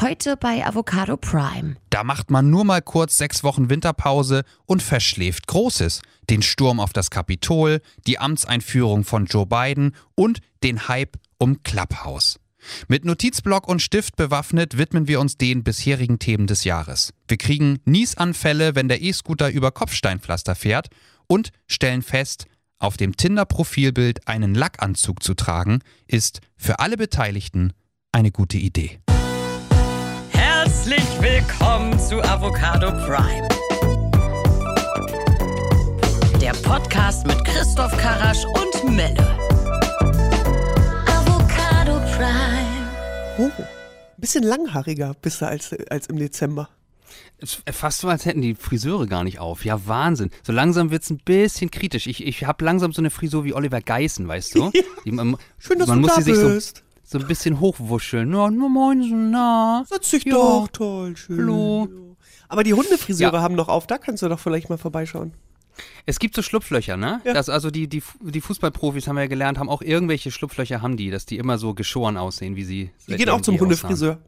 Heute bei Avocado Prime. Da macht man nur mal kurz sechs Wochen Winterpause und verschläft Großes. Den Sturm auf das Kapitol, die Amtseinführung von Joe Biden und den Hype um Clubhouse. Mit Notizblock und Stift bewaffnet widmen wir uns den bisherigen Themen des Jahres. Wir kriegen Niesanfälle, wenn der E-Scooter über Kopfsteinpflaster fährt und stellen fest, auf dem Tinder-Profilbild einen Lackanzug zu tragen, ist für alle Beteiligten eine gute Idee. Herzlich willkommen zu Avocado Prime. Der Podcast mit Christoph Karasch und Melle. Avocado Prime. Oh, ein bisschen langhaariger bist du als, als im Dezember. Ist fast so, als hätten die Friseure gar nicht auf. Ja, Wahnsinn. So langsam wird es ein bisschen kritisch. Ich, ich habe langsam so eine Frisur wie Oliver Geißen, weißt du? Die, man, Schön, dass man du muss da sie sich bist. so ein bisschen hochwuscheln. Ja, nur moin, na. Setz dich Ja. doch, toll, schön. Hallo. Aber die Hundefriseure Ja. haben noch auf, da kannst du doch vielleicht mal vorbeischauen. Es gibt so Schlupflöcher, ne? Ja. Das, also die, die, die Fußballprofis haben wir ja gelernt, haben auch irgendwelche Schlupflöcher haben die, dass die immer so geschoren aussehen, wie sie Die gehen auch zum. Hundefriseur.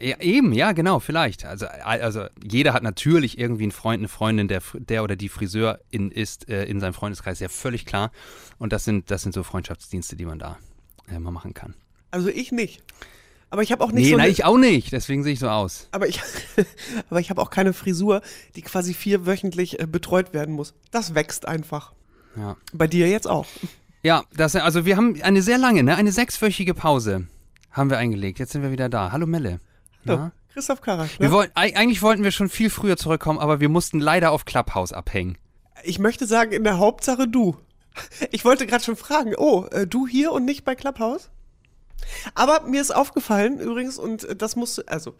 Ja, eben, ja, genau, vielleicht. Also, also jeder hat natürlich irgendwie einen Freund, eine Freundin, der, der oder die Friseurin ist äh, in seinem Freundeskreis, ja völlig klar. Und das sind, das sind so Freundschaftsdienste, die man da äh, mal machen kann. Also ich nicht. Aber ich habe auch nicht Nee, so nein, eine, ich auch nicht. Deswegen sehe ich so aus. aber ich, aber ich habe auch keine Frisur, die quasi vierwöchentlich äh, betreut werden muss. Das wächst einfach. Ja. Bei dir jetzt auch. Ja, das, also wir haben eine sehr lange, ne, eine sechswöchige Pause haben wir eingelegt. Jetzt sind wir wieder da. Hallo Melle. So, Na? Christoph Karasch. Wir Ne? wollten, eig- eigentlich wollten wir schon viel früher zurückkommen, aber wir mussten leider auf Clubhouse abhängen. Ich möchte sagen, in der Hauptsache du. Ich wollte gerade schon fragen, oh, äh, du hier und nicht bei Clubhouse? Aber mir ist aufgefallen übrigens, und äh, das muss, also,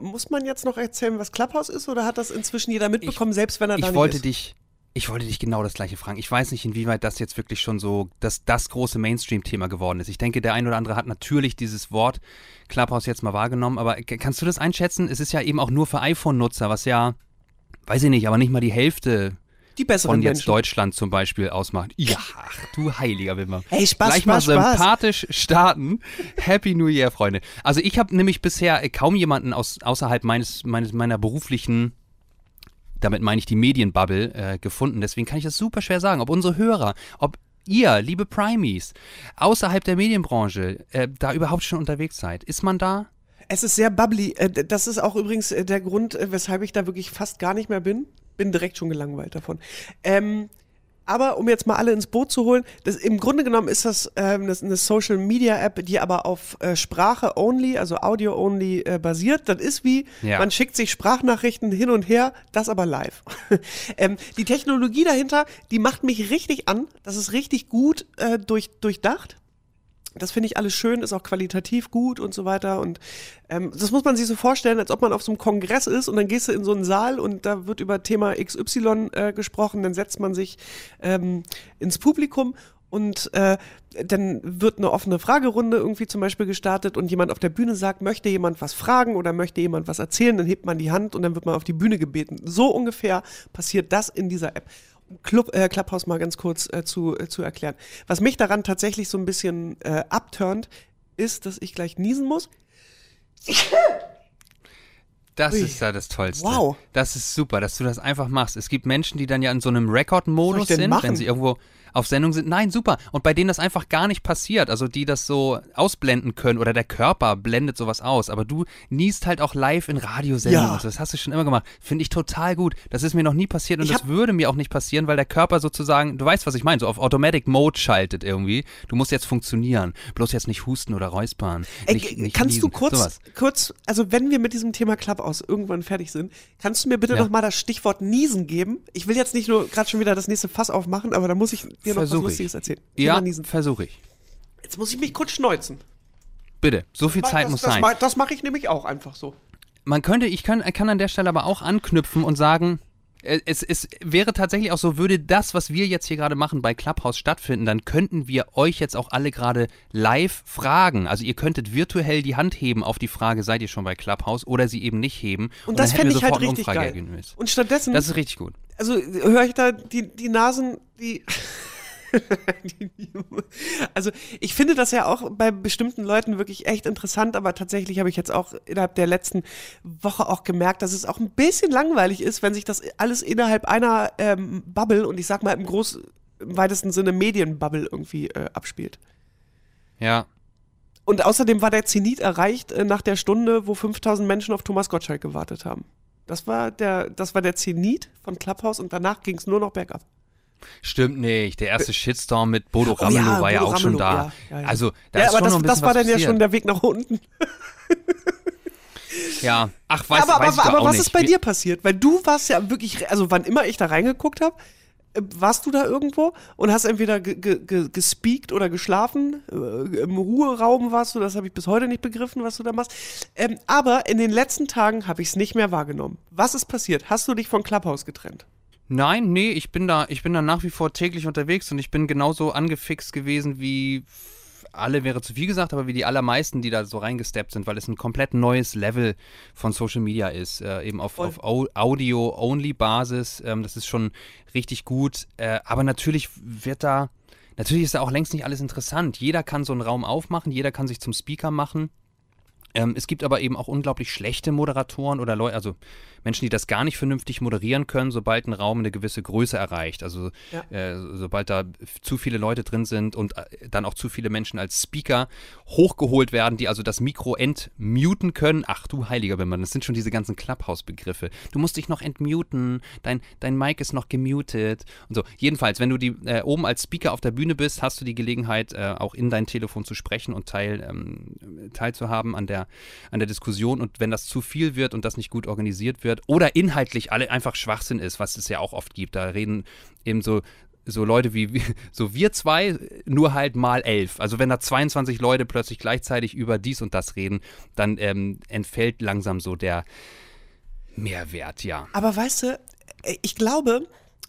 muss man jetzt noch erzählen, was Clubhouse ist, oder hat das inzwischen jeder mitbekommen, selbst wenn er da Ich nicht wollte ist? dich, ich wollte dich genau das gleiche fragen. Ich weiß nicht, inwieweit das jetzt wirklich schon so das, das große Mainstream-Thema geworden ist. Ich denke, der ein oder andere hat natürlich dieses Wort Clubhouse jetzt mal wahrgenommen, aber kannst du das einschätzen? Es ist ja eben auch nur für iPhone-Nutzer, was ja, weiß ich nicht, aber nicht mal die Hälfte Die besseren von jetzt Menschen. Deutschland zum Beispiel ausmacht. Ja, ach, du heiliger Wimmer. Hey, Spaß, Gleich Spaß, mal Spaß. sympathisch starten. Happy New Year, Freunde. Also ich habe nämlich bisher kaum jemanden aus, außerhalb meines, meines, meiner beruflichen, damit meine ich die Medienbubble, äh, gefunden. Deswegen kann ich das super schwer sagen, ob unsere Hörer, ob ihr, liebe Primies, außerhalb der Medienbranche äh, da überhaupt schon unterwegs seid. Ist man da? Es ist sehr bubbly. Äh, Das ist auch übrigens äh, der Grund, äh, weshalb ich da wirklich fast gar nicht mehr bin. Bin direkt schon gelangweilt davon. Ähm, aber um jetzt mal alle ins Boot zu holen, das, im Grunde genommen ist das, ähm, das eine Social Media App, die aber auf äh, Sprache only, also Audio only äh, basiert. Das ist wie, Ja. man schickt sich Sprachnachrichten hin und her, das aber live. ähm, die Technologie dahinter, die macht mich richtig an. Das ist richtig gut äh, durch, durchdacht. Das finde ich alles schön, ist auch qualitativ gut und so weiter. Und ähm, das muss man sich so vorstellen, als ob man auf so einem Kongress ist und dann gehst du in so einen Saal und da wird über Thema XY äh, gesprochen, dann setzt man sich ähm, ins Publikum und äh, dann wird eine offene Fragerunde irgendwie zum Beispiel gestartet und jemand auf der Bühne sagt, möchte jemand was fragen oder möchte jemand was erzählen, dann hebt man die Hand und dann wird man auf die Bühne gebeten. So ungefähr passiert das in dieser App. Club, äh, Clubhouse mal ganz kurz äh, zu, äh, zu erklären. Was mich daran tatsächlich so ein bisschen äh, abturnt, ist, dass ich gleich niesen muss. Das Ui. ist ja das Tollste. Wow. Das ist super, dass du das einfach machst. Es gibt Menschen, die dann ja in so einem denn sind, machen? wenn sie irgendwo auf Sendung sind. Nein, super. Und bei denen das einfach gar nicht passiert. Also die das so ausblenden können oder der Körper blendet sowas aus. Aber du niest halt auch live in Radiosendungen Ja. und so. Das hast du schon immer gemacht. Finde ich total gut. Das ist mir noch nie passiert und das würde mir auch nicht passieren, weil der Körper sozusagen, du weißt, was ich meine, so auf Automatic Mode schaltet irgendwie. Du musst jetzt funktionieren. Bloß jetzt nicht husten oder räuspern. Ey, nicht, nicht kannst du niesen. kurz, Sowas. kurz, also wenn wir mit diesem Thema Clubhouse irgendwann fertig sind, kannst du mir bitte Ja. noch mal das Stichwort Niesen geben? Ich will jetzt nicht nur gerade schon wieder das nächste Fass aufmachen, aber da muss ich dir noch was Versuch ich. Lustiges erzählen. Ja, versuche ich. Jetzt muss ich mich kurz schneuzen. Bitte, so viel Zeit das, muss das, sein. ma- Das mache ich nämlich auch einfach so. man könnte, ich kann, kann an der Stelle aber auch anknüpfen und sagen, äh, es, es wäre tatsächlich auch so, würde das, was wir jetzt hier gerade machen bei Clubhouse stattfinden, dann könnten wir euch jetzt auch alle gerade live fragen. Also ihr könntet virtuell die Hand heben auf die Frage, seid ihr schon bei Clubhouse oder sie eben nicht heben. Und, das dann hätten fände ich halt richtig geil. Und stattdessen, Das ist richtig gut. also höre ich da die, die Nasen, die also ich finde das ja auch bei bestimmten Leuten wirklich echt interessant, aber tatsächlich habe ich jetzt auch innerhalb der letzten Woche auch gemerkt, dass es auch ein bisschen langweilig ist, wenn sich das alles innerhalb einer ähm, Bubble und ich sag mal im groß, im weitesten Sinne Medienbubble irgendwie äh, abspielt. Ja. Und außerdem war der Zenit erreicht äh, nach der Stunde, wo 5000 Menschen auf Thomas Gottschalk gewartet haben. Das war der, das war der Zenit von Clubhouse und danach ging es nur noch bergab. Stimmt nicht. Der erste Shitstorm mit Bodo Ramelow Oh ja, war ja Bodo auch schon Ramelow, da. ja, ja. Also, da ja, ist aber schon das, noch ein bisschen das war dann ja schon der Weg nach unten. Ja. Ach, weiß, aber weiß ich aber, doch aber auch was nicht. ist bei dir passiert? Weil du warst ja wirklich, also wann immer ich da reingeguckt habe, warst du da irgendwo und hast entweder ge ge ge gespeakt oder geschlafen. Äh, Im Ruheraum warst du, das habe ich bis heute nicht begriffen, was du da machst. Ähm, aber in den letzten Tagen habe ich es nicht mehr wahrgenommen. Was ist passiert? Hast du dich von Clubhouse getrennt? Nein, nee, ich bin da, ich bin da nach wie vor täglich unterwegs und ich bin genauso angefixt gewesen wie alle wäre zu viel gesagt, aber wie die allermeisten, die da so reingesteppt sind, weil es ein komplett neues Level von Social Media ist, äh, eben auf, auf Au- Audio-Only-Basis. Ähm, das ist schon richtig gut. Äh, aber natürlich wird da, natürlich ist da auch längst nicht alles interessant. Jeder kann so einen Raum aufmachen, jeder kann sich zum Speaker machen. Ähm, es gibt aber eben auch unglaublich schlechte Moderatoren oder Leute, also Menschen, die das gar nicht vernünftig moderieren können, sobald ein Raum eine gewisse Größe erreicht. Also Ja. äh, sobald da zu viele Leute drin sind und äh, dann auch zu viele Menschen als Speaker hochgeholt werden, die also das Mikro entmuten können. Ach du heiliger Bimmel, das sind schon diese ganzen Clubhouse-Begriffe. Du musst dich noch entmuten, dein, dein Mic ist noch gemutet und so. Jedenfalls, wenn du die äh, oben als Speaker auf der Bühne bist, hast du die Gelegenheit, äh, auch in dein Telefon zu sprechen und teil, ähm, teilzuhaben an der, an der Diskussion. Und wenn das zu viel wird und das nicht gut organisiert wird oder inhaltlich alle einfach Schwachsinn ist, was es ja auch oft gibt, da reden eben so so Leute wie, so wir zwei, nur halt mal elf. Also wenn da 22 Leute plötzlich gleichzeitig über dies und das reden, dann ähm, entfällt langsam so der Mehrwert, ja. Aber weißt du, ich glaube,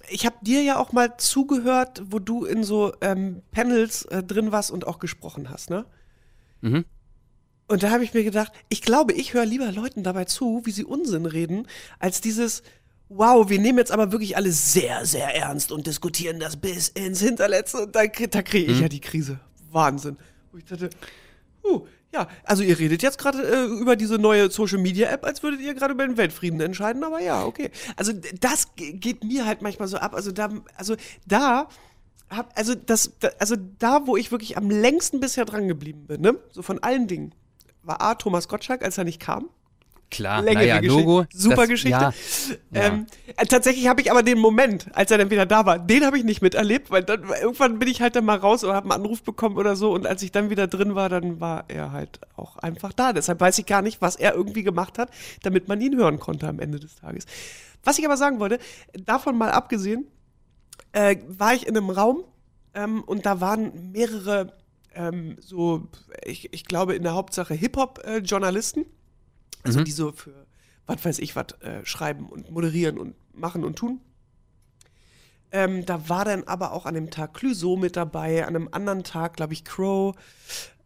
ich habe dir ja auch mal zugehört, wo du in so ähm, Panels äh, drin warst und auch gesprochen hast, ne? Mhm. Und da habe ich mir gedacht, ich glaube, ich höre lieber Leuten dabei zu, wie sie Unsinn reden, als dieses, wow, wir nehmen jetzt aber wirklich alles sehr, sehr ernst und diskutieren das bis ins Hinterletzte und da, da kriege ich ja die Krise. Wahnsinn. Wo ich dachte, huh, ja, also ihr redet jetzt gerade äh, über diese neue Social Media App, als würdet ihr gerade über den Weltfrieden entscheiden, aber ja, okay. Also das ge- geht mir halt manchmal so ab. Also da, also da hab, also das, da, also da, wo ich wirklich am längsten bisher dran geblieben bin, ne, so von allen Dingen, war A. Thomas Gottschalk, als er nicht kam. Klar, Längere naja, Geschichte. Logo. Super das, Geschichte. Ja, ja. Ähm, äh, tatsächlich habe ich aber den Moment, als er dann wieder da war, den habe ich nicht miterlebt, weil dann irgendwann bin ich halt dann mal raus oder habe einen Anruf bekommen oder so und als ich dann wieder drin war, dann war er halt auch einfach da. Deshalb weiß ich gar nicht, was er irgendwie gemacht hat, damit man ihn hören konnte am Ende des Tages. Was ich aber sagen wollte, davon mal abgesehen, äh, war ich in einem Raum ähm, und da waren mehrere ähm, so, ich, ich glaube in der Hauptsache Hip-Hop-Journalisten, also die so für was weiß ich was äh, schreiben und moderieren und machen und tun. Ähm, da war dann aber auch an dem Tag Clouseau mit dabei, an einem anderen Tag, glaube ich, Crow.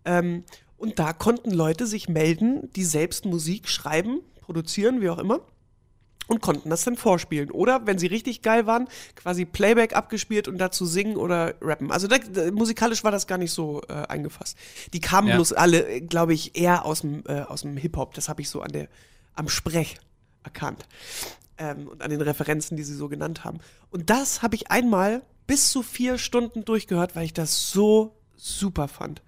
Ähm, und da konnten Leute sich melden, die selbst Musik schreiben, produzieren, wie auch immer und konnten das dann vorspielen. Oder, wenn sie richtig geil waren, quasi Playback abgespielt und dazu singen oder rappen. Also da, da, musikalisch war das gar nicht so äh, eingefasst. Die kamen Ja. bloß alle, glaube ich, eher aus dem, äh, aus dem Hip-Hop. Das habe ich so an der, am Sprech erkannt. Ähm, und an den Referenzen, die sie so genannt haben. Und das habe ich einmal bis zu vier Stunden durchgehört, weil ich das so super fand.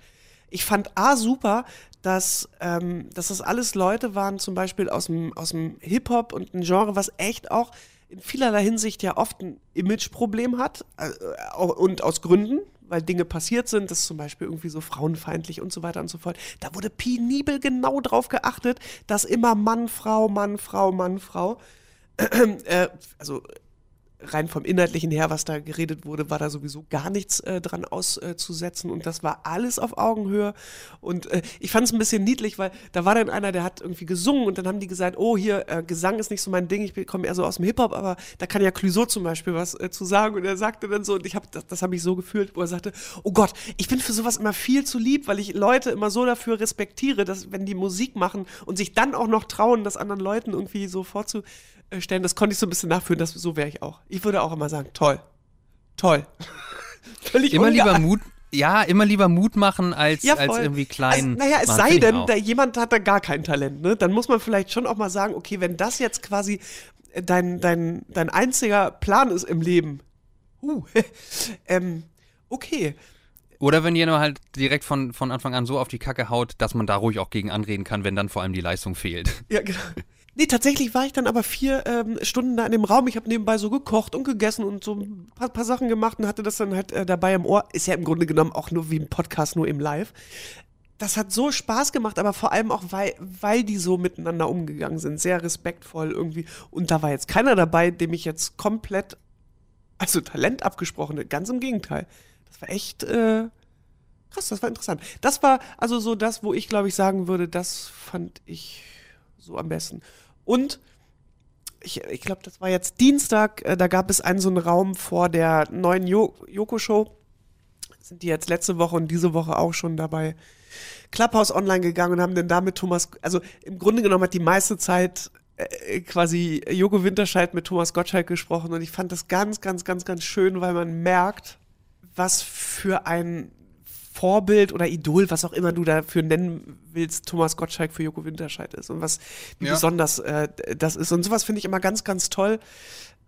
Ich fand A super, dass, ähm, dass das alles Leute waren, zum Beispiel aus dem, aus dem Hip-Hop und ein Genre, was echt auch in vielerlei Hinsicht ja oft ein Imageproblem hat äh, und aus Gründen, weil Dinge passiert sind, das ist zum Beispiel irgendwie so frauenfeindlich und so weiter und so fort. Da wurde penibel genau drauf geachtet, dass immer Mann, Frau, Mann, Frau, Mann, Frau. äh, also rein vom Inhaltlichen her, was da geredet wurde, war da sowieso gar nichts äh, dran auszusetzen. Und das war alles auf Augenhöhe. Und äh, ich fand es ein bisschen niedlich, weil da war dann einer, der hat irgendwie gesungen und dann haben die gesagt, oh hier, äh, Gesang ist nicht so mein Ding, ich komme eher so aus dem Hip-Hop, aber da kann ja Clouseau zum Beispiel was äh, zu sagen. Und er sagte dann so und ich habe das, das habe ich so gefühlt, wo er sagte, oh Gott, ich bin für sowas immer viel zu lieb, weil ich Leute immer so dafür respektiere, dass wenn die Musik machen und sich dann auch noch trauen, das anderen Leuten irgendwie so vorzustellen, das konnte ich so ein bisschen nachführen, das, so wäre ich auch. Ich würde auch immer sagen, toll, toll. völlig Immer lieber. Mut, ja, immer lieber Mut machen als, Ja, als irgendwie klein. Also, naja, es sei denn, auch. da, jemand hat da gar kein Talent, ne? Dann muss man vielleicht schon auch mal sagen, okay, wenn das jetzt quasi äh, dein, dein, dein einziger Plan ist im Leben, uh, ähm, okay. Oder wenn jemand halt direkt von, von Anfang an so auf die Kacke haut, dass man da ruhig auch gegen anreden kann, wenn dann vor allem die Leistung fehlt. Ja, genau. Nee, tatsächlich war ich dann aber vier ähm, Stunden da in dem Raum. Ich habe nebenbei so gekocht und gegessen und so ein paar, paar Sachen gemacht und hatte das dann halt äh, dabei im Ohr. Ist ja im Grunde genommen auch nur wie ein Podcast, nur im Live. Das hat so Spaß gemacht, aber vor allem auch, weil, weil die so miteinander umgegangen sind. Sehr respektvoll irgendwie. Und da war jetzt keiner dabei, dem ich jetzt komplett, also Talent abgesprochen hätte. Ganz im Gegenteil. Das war echt äh, krass, das war interessant. Das war also so das, wo ich glaube ich sagen würde, das fand ich so am besten. Und ich, ich glaube, das war jetzt Dienstag, äh, da gab es einen so einen Raum vor der neuen Jo- Joko-Show. Sind die jetzt letzte Woche und diese Woche auch schon dabei Clubhouse online gegangen und haben dann damit Thomas, also im Grunde genommen hat die meiste Zeit äh, quasi Joko Winterscheid mit Thomas Gottschalk gesprochen und ich fand das ganz, ganz, ganz, ganz schön, weil man merkt, was für ein Vorbild oder Idol, was auch immer du dafür nennen willst, Thomas Gottschalk für Joko Winterscheid ist und was wie Ja. besonders äh, das ist. Und sowas finde ich immer ganz, ganz toll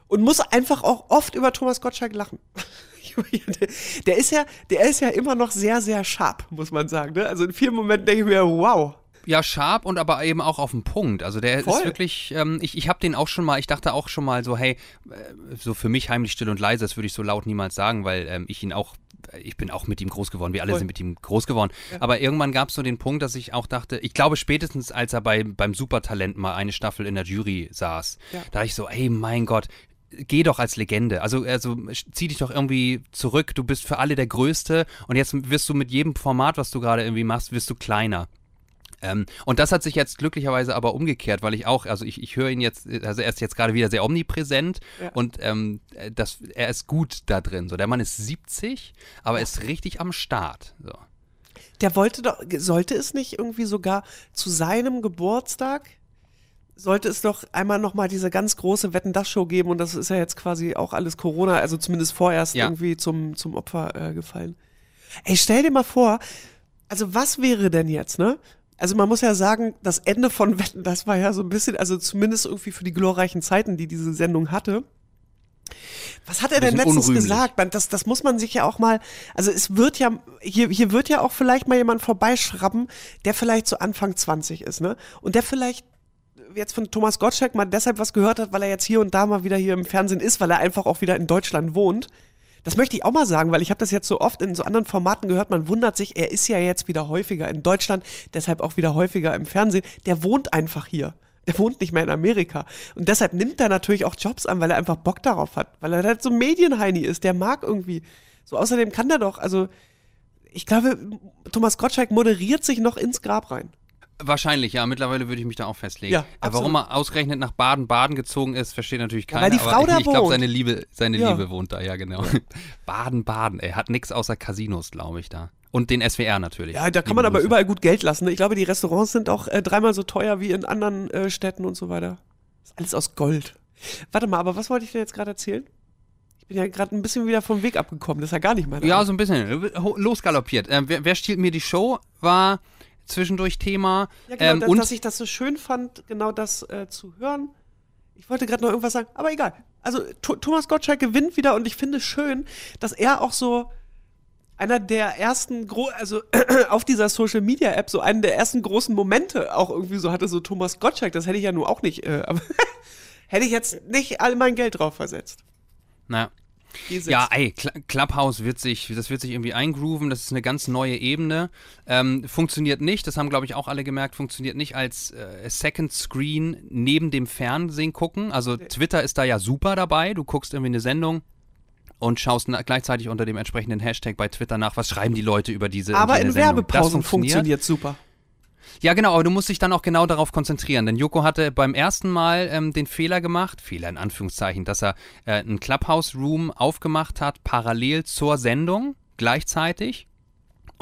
und muss einfach auch oft über Thomas Gottschalk lachen. der, ist ja, der ist ja immer noch sehr, sehr sharp, muss man sagen. Ne? Also in vielen Momenten denke ich mir, wow. Ja, scharf und aber eben auch auf den Punkt. Also der Voll. ist wirklich, ähm, ich, ich habe den auch schon mal, ich dachte auch schon mal so, hey, äh, so für mich heimlich still und leise, das würde ich so laut niemals sagen, weil ähm, ich ihn auch, ich bin auch mit ihm groß geworden, wir alle Voll. sind mit ihm groß geworden. Aber irgendwann gab es so den Punkt, dass ich auch dachte, ich glaube spätestens als er bei, beim Supertalent mal eine Staffel in der Jury saß, Ja. da dachte ich so, ey, mein Gott, geh doch als Legende. Also, also zieh dich doch irgendwie zurück. Du bist für alle der Größte und jetzt wirst du mit jedem Format, was du gerade irgendwie machst, wirst du kleiner. Ähm, und das hat sich jetzt glücklicherweise aber umgekehrt, weil ich auch, also ich, ich höre ihn jetzt, also er ist jetzt gerade wieder sehr omnipräsent Ja. und ähm, das, er ist gut da drin. So, der Mann ist 70, aber ist richtig am Start. So. Der wollte doch, sollte es nicht irgendwie sogar zu seinem Geburtstag, sollte es doch einmal nochmal diese ganz große Wetten-Das-Show geben und das ist ja jetzt quasi auch alles Corona, also zumindest vorerst Ja. irgendwie zum, zum Opfer äh, gefallen. Ey, stell dir mal vor, also was wäre denn jetzt, ne? Also man muss ja sagen, das Ende von Wetten, das war ja so ein bisschen, also zumindest irgendwie für die glorreichen Zeiten, die diese Sendung hatte. Was hat er denn letztens unrühmlich. gesagt? Das, das muss man sich ja auch mal, also es wird ja, hier, hier wird ja auch vielleicht mal jemand vorbeischrauben, der vielleicht so Anfang 20 ist, ne? Und der vielleicht jetzt von Thomas Gottschalk mal deshalb was gehört hat, weil er jetzt hier und da mal wieder hier im Fernsehen ist, weil er einfach auch wieder in Deutschland wohnt. Das möchte ich auch mal sagen, weil ich habe das jetzt so oft in so anderen Formaten gehört, man wundert sich, er ist ja jetzt wieder häufiger in Deutschland, deshalb auch wieder häufiger im Fernsehen. Der wohnt einfach hier. Der wohnt nicht mehr in Amerika. Und deshalb nimmt er natürlich auch Jobs an, weil er einfach Bock darauf hat. Weil er halt so ein Medienheini ist. Der mag irgendwie. So, außerdem kann der doch, also, ich glaube, Thomas Gottschalk moderiert sich noch ins Grab rein. Wahrscheinlich, ja. Mittlerweile würde ich mich da auch festlegen. Ja, Äh, absolut. Warum er ausgerechnet nach Baden-Baden gezogen ist, versteht natürlich Ja, keiner. weil die Frau aber da ich glaube, wohnt. seine Liebe, seine Ja. Liebe wohnt da, ja genau. Baden-Baden, er hat nichts außer Casinos, glaube ich, da. Und den SWR natürlich. Ja, da kann man aber Grüße. überall gut Geld lassen. ne? Ich glaube, die Restaurants sind auch äh, dreimal so teuer wie in anderen äh, Städten und so weiter. Ist alles aus Gold. Warte mal, aber was wollte ich denn jetzt gerade erzählen? Ich bin ja gerade ein bisschen wieder vom Weg abgekommen. Das ist ja gar nicht mein Ja, so ein bisschen. Losgaloppiert. Ähm, wer, wer stiehlt mir die Show? War zwischendurch Thema. Ja, genau, ähm, da- und dass ich das so schön fand, genau das äh, zu hören. Ich wollte gerade noch irgendwas sagen, aber egal. Also Th Thomas Gottschalk gewinnt wieder und ich finde es schön, dass er auch so einer der ersten, gro also auf dieser Social Media App so einen der ersten großen Momente auch irgendwie so hatte, so Thomas Gottschalk. Das hätte ich ja nur auch nicht, äh, aber hätte ich jetzt nicht all mein Geld drauf versetzt. na, Ja, ey, Cl Clubhouse wird sich, das wird sich irgendwie eingrooven, das ist eine ganz neue Ebene. Ähm, funktioniert nicht, das haben glaube ich auch alle gemerkt, funktioniert nicht als äh, Second Screen neben dem Fernsehen gucken. Also Twitter ist da ja super dabei, du guckst irgendwie eine Sendung und schaust gleichzeitig unter dem entsprechenden Hashtag bei Twitter nach, was schreiben die Leute über diese aber in. Werbepausen funktioniert super. Ja, genau, aber du musst dich dann auch genau darauf konzentrieren. Denn Joko hatte beim ersten Mal ähm, den Fehler gemacht, Fehler in Anführungszeichen, dass er äh, einen Clubhouse-Room aufgemacht hat, parallel zur Sendung, gleichzeitig.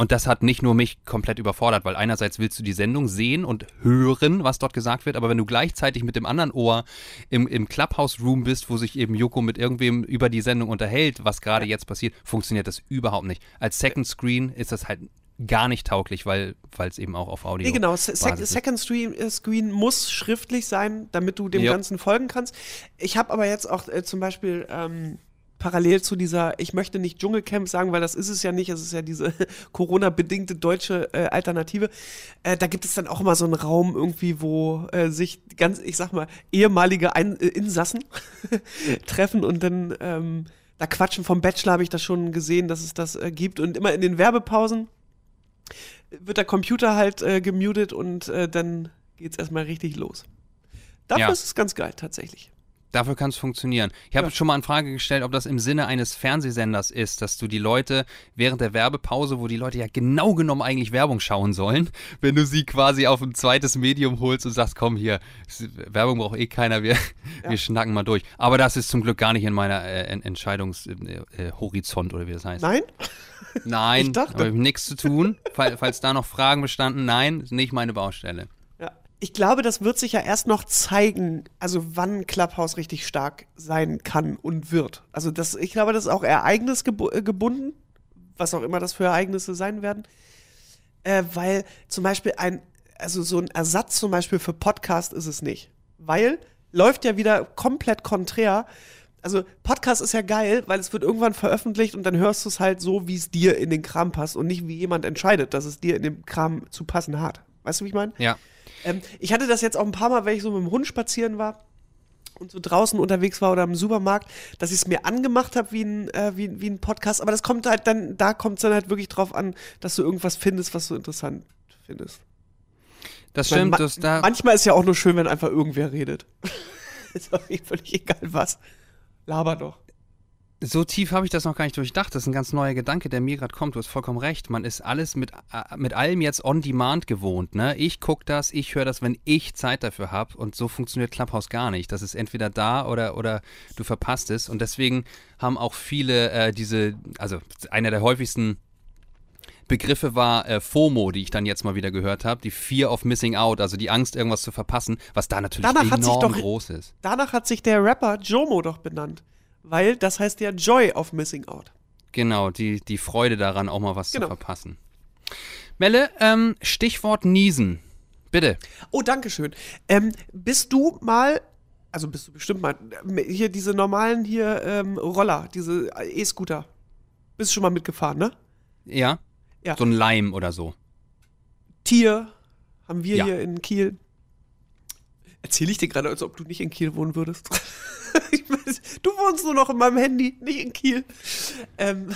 Und das hat nicht nur mich komplett überfordert, weil einerseits willst du die Sendung sehen und hören, was dort gesagt wird, aber wenn du gleichzeitig mit dem anderen Ohr im, im Clubhouse-Room bist, wo sich eben Joko mit irgendwem über die Sendung unterhält, was gerade jetzt passiert, funktioniert das überhaupt nicht. Als Second Screen ist das halt gar nicht tauglich, weil es eben auch auf Audio Nee, genau. Se. Second Screen, äh, Screen muss schriftlich sein, damit du dem Ja. Ganzen folgen kannst. Ich habe aber jetzt auch äh, zum Beispiel ähm, parallel zu dieser, ich möchte nicht Dschungelcamp sagen, weil das ist es ja nicht, es ist ja diese Corona-bedingte deutsche äh, Alternative. Äh, da gibt es dann auch immer so einen Raum irgendwie, wo äh, sich ganz, ich sag mal, ehemalige Ein äh, Insassen treffen und dann ähm, da quatschen. Vom Bachelor habe ich das schon gesehen, dass es das äh, gibt und immer in den Werbepausen wird der Computer halt äh, gemutet und äh, dann geht's erstmal richtig los. Dafür Ja. ist es ganz geil, tatsächlich. Dafür kann es funktionieren. Ich habe Ja. schon mal in Frage gestellt, ob das im Sinne eines Fernsehsenders ist, dass du die Leute während der Werbepause, wo die Leute ja genau genommen eigentlich Werbung schauen sollen, wenn du sie quasi auf ein zweites Medium holst und sagst, komm hier, Werbung braucht eh keiner, wir, wir schnacken mal durch. Aber das ist zum Glück gar nicht in meiner äh, En- Entscheidungshorizont äh, Horizont oder wie das heißt. Nein? Nein, Ich dachte. habe ich nichts zu tun. Fall, falls da noch Fragen bestanden, nein, ist nicht meine Baustelle. Ich glaube, das wird sich ja erst noch zeigen, also wann Clubhouse richtig stark sein kann und wird. Also das, ich glaube, das ist auch ereignisgebunden, was auch immer das für Ereignisse sein werden. Äh, weil zum Beispiel ein, also so ein Ersatz zum Beispiel für Podcast ist es nicht. Weil läuft ja wieder komplett konträr. Also Podcast ist ja geil, weil es wird irgendwann veröffentlicht und dann hörst du es halt so, wie es dir in den Kram passt und nicht wie jemand entscheidet, dass es dir in dem Kram zu passen hat. Weißt du, wie ich meine? Ja. Ähm, ich hatte das jetzt auch ein paar Mal, wenn ich so mit dem Hund spazieren war und so draußen unterwegs war oder im Supermarkt, dass ich es mir angemacht habe wie ein, äh, wie, wie ein Podcast. Aber das kommt halt dann, da kommt es dann halt wirklich drauf an, dass du irgendwas findest, was du interessant findest. Das Ich meine, stimmt, ma- das da. manchmal ist ja auch nur schön, wenn einfach irgendwer redet. ist auch völlig egal was. Laber doch. So tief habe ich das noch gar nicht durchdacht. Das ist ein ganz neuer Gedanke, der mir gerade kommt. Du hast vollkommen recht. Man ist alles mit, äh, mit allem jetzt on demand gewohnt. Ne? Ich gucke das, ich höre das, wenn ich Zeit dafür habe. Und so funktioniert Clubhouse gar nicht. Das ist entweder da oder, oder du verpasst es. Und deswegen haben auch viele äh, diese, also einer der häufigsten Begriffe war äh, FOMO, die ich dann jetzt mal wieder gehört habe. Die Fear of Missing Out, also die Angst, irgendwas zu verpassen, was da natürlich Danach hat sich enorm doch- groß ist. Danach hat sich der Rapper Jomo doch benannt. Weil das heißt ja Joy of Missing Out. Genau, die, die Freude daran, auch mal was Genau. zu verpassen. Melle, ähm, Stichwort Niesen. Bitte. Oh, danke schön. Ähm, bist du mal, also bist du bestimmt mal, äh, hier diese normalen hier ähm, Roller, diese E-Scooter. Bist schon mal mitgefahren, ne? Ja? Ja. So ein Leim oder so. Tier haben wir Ja. hier in Kiel. Erzähle ich dir gerade, als ob du nicht in Kiel wohnen würdest. weiß, du wohnst nur noch in meinem Handy, nicht in Kiel. Ähm,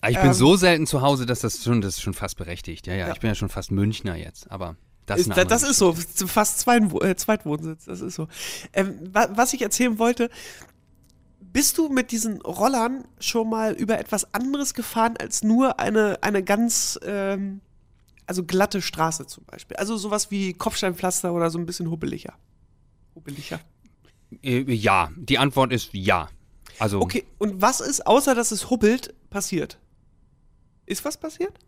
Aber ich bin Ähm. so selten zu Hause, dass das schon, das ist schon fast berechtigt. Ja, ja, Ja. ich bin ja schon fast Münchner jetzt, aber das ist, das, ist so, fast Zwein, äh, Zweitwohnsitz, das ist so. Ähm, wa, was ich erzählen wollte, bist du mit diesen Rollern schon mal über etwas anderes gefahren als nur eine, eine ganz, ähm, also glatte Straße zum Beispiel? Also sowas wie Kopfsteinpflaster oder so ein bisschen hubbeliger. Hubbeliger. Äh, ja, die Antwort ist ja. Also Okay, und was ist, außer dass es hubbelt, passiert? Ist was passiert?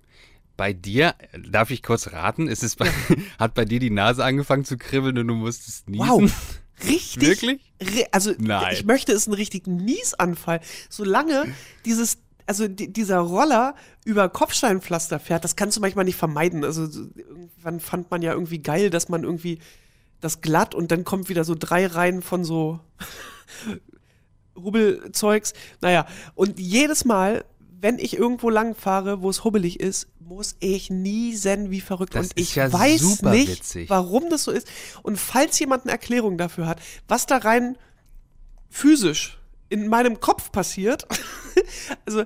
bei dir, darf ich kurz raten, ist es bei, hat bei dir die Nase angefangen zu kribbeln und du musstest niesen? Wow. Richtig? Wirklich? Also Nein. ich möchte es einen richtigen Niesanfall. Solange dieses, also di dieser Roller über Kopfsteinpflaster fährt, das kannst du manchmal nicht vermeiden. Also so, irgendwann fand man ja irgendwie geil, dass man irgendwie das glatt und dann kommt wieder so drei Reihen von so Hubbelzeugs. Naja, und jedes Mal, wenn ich irgendwo lang fahre, wo es hubbelig ist, muss ich niesen wie verrückt. Das und ist ich ja weiß nicht, witzig. warum das so ist. Und falls jemand eine Erklärung dafür hat, was da rein physisch in meinem Kopf passiert, also,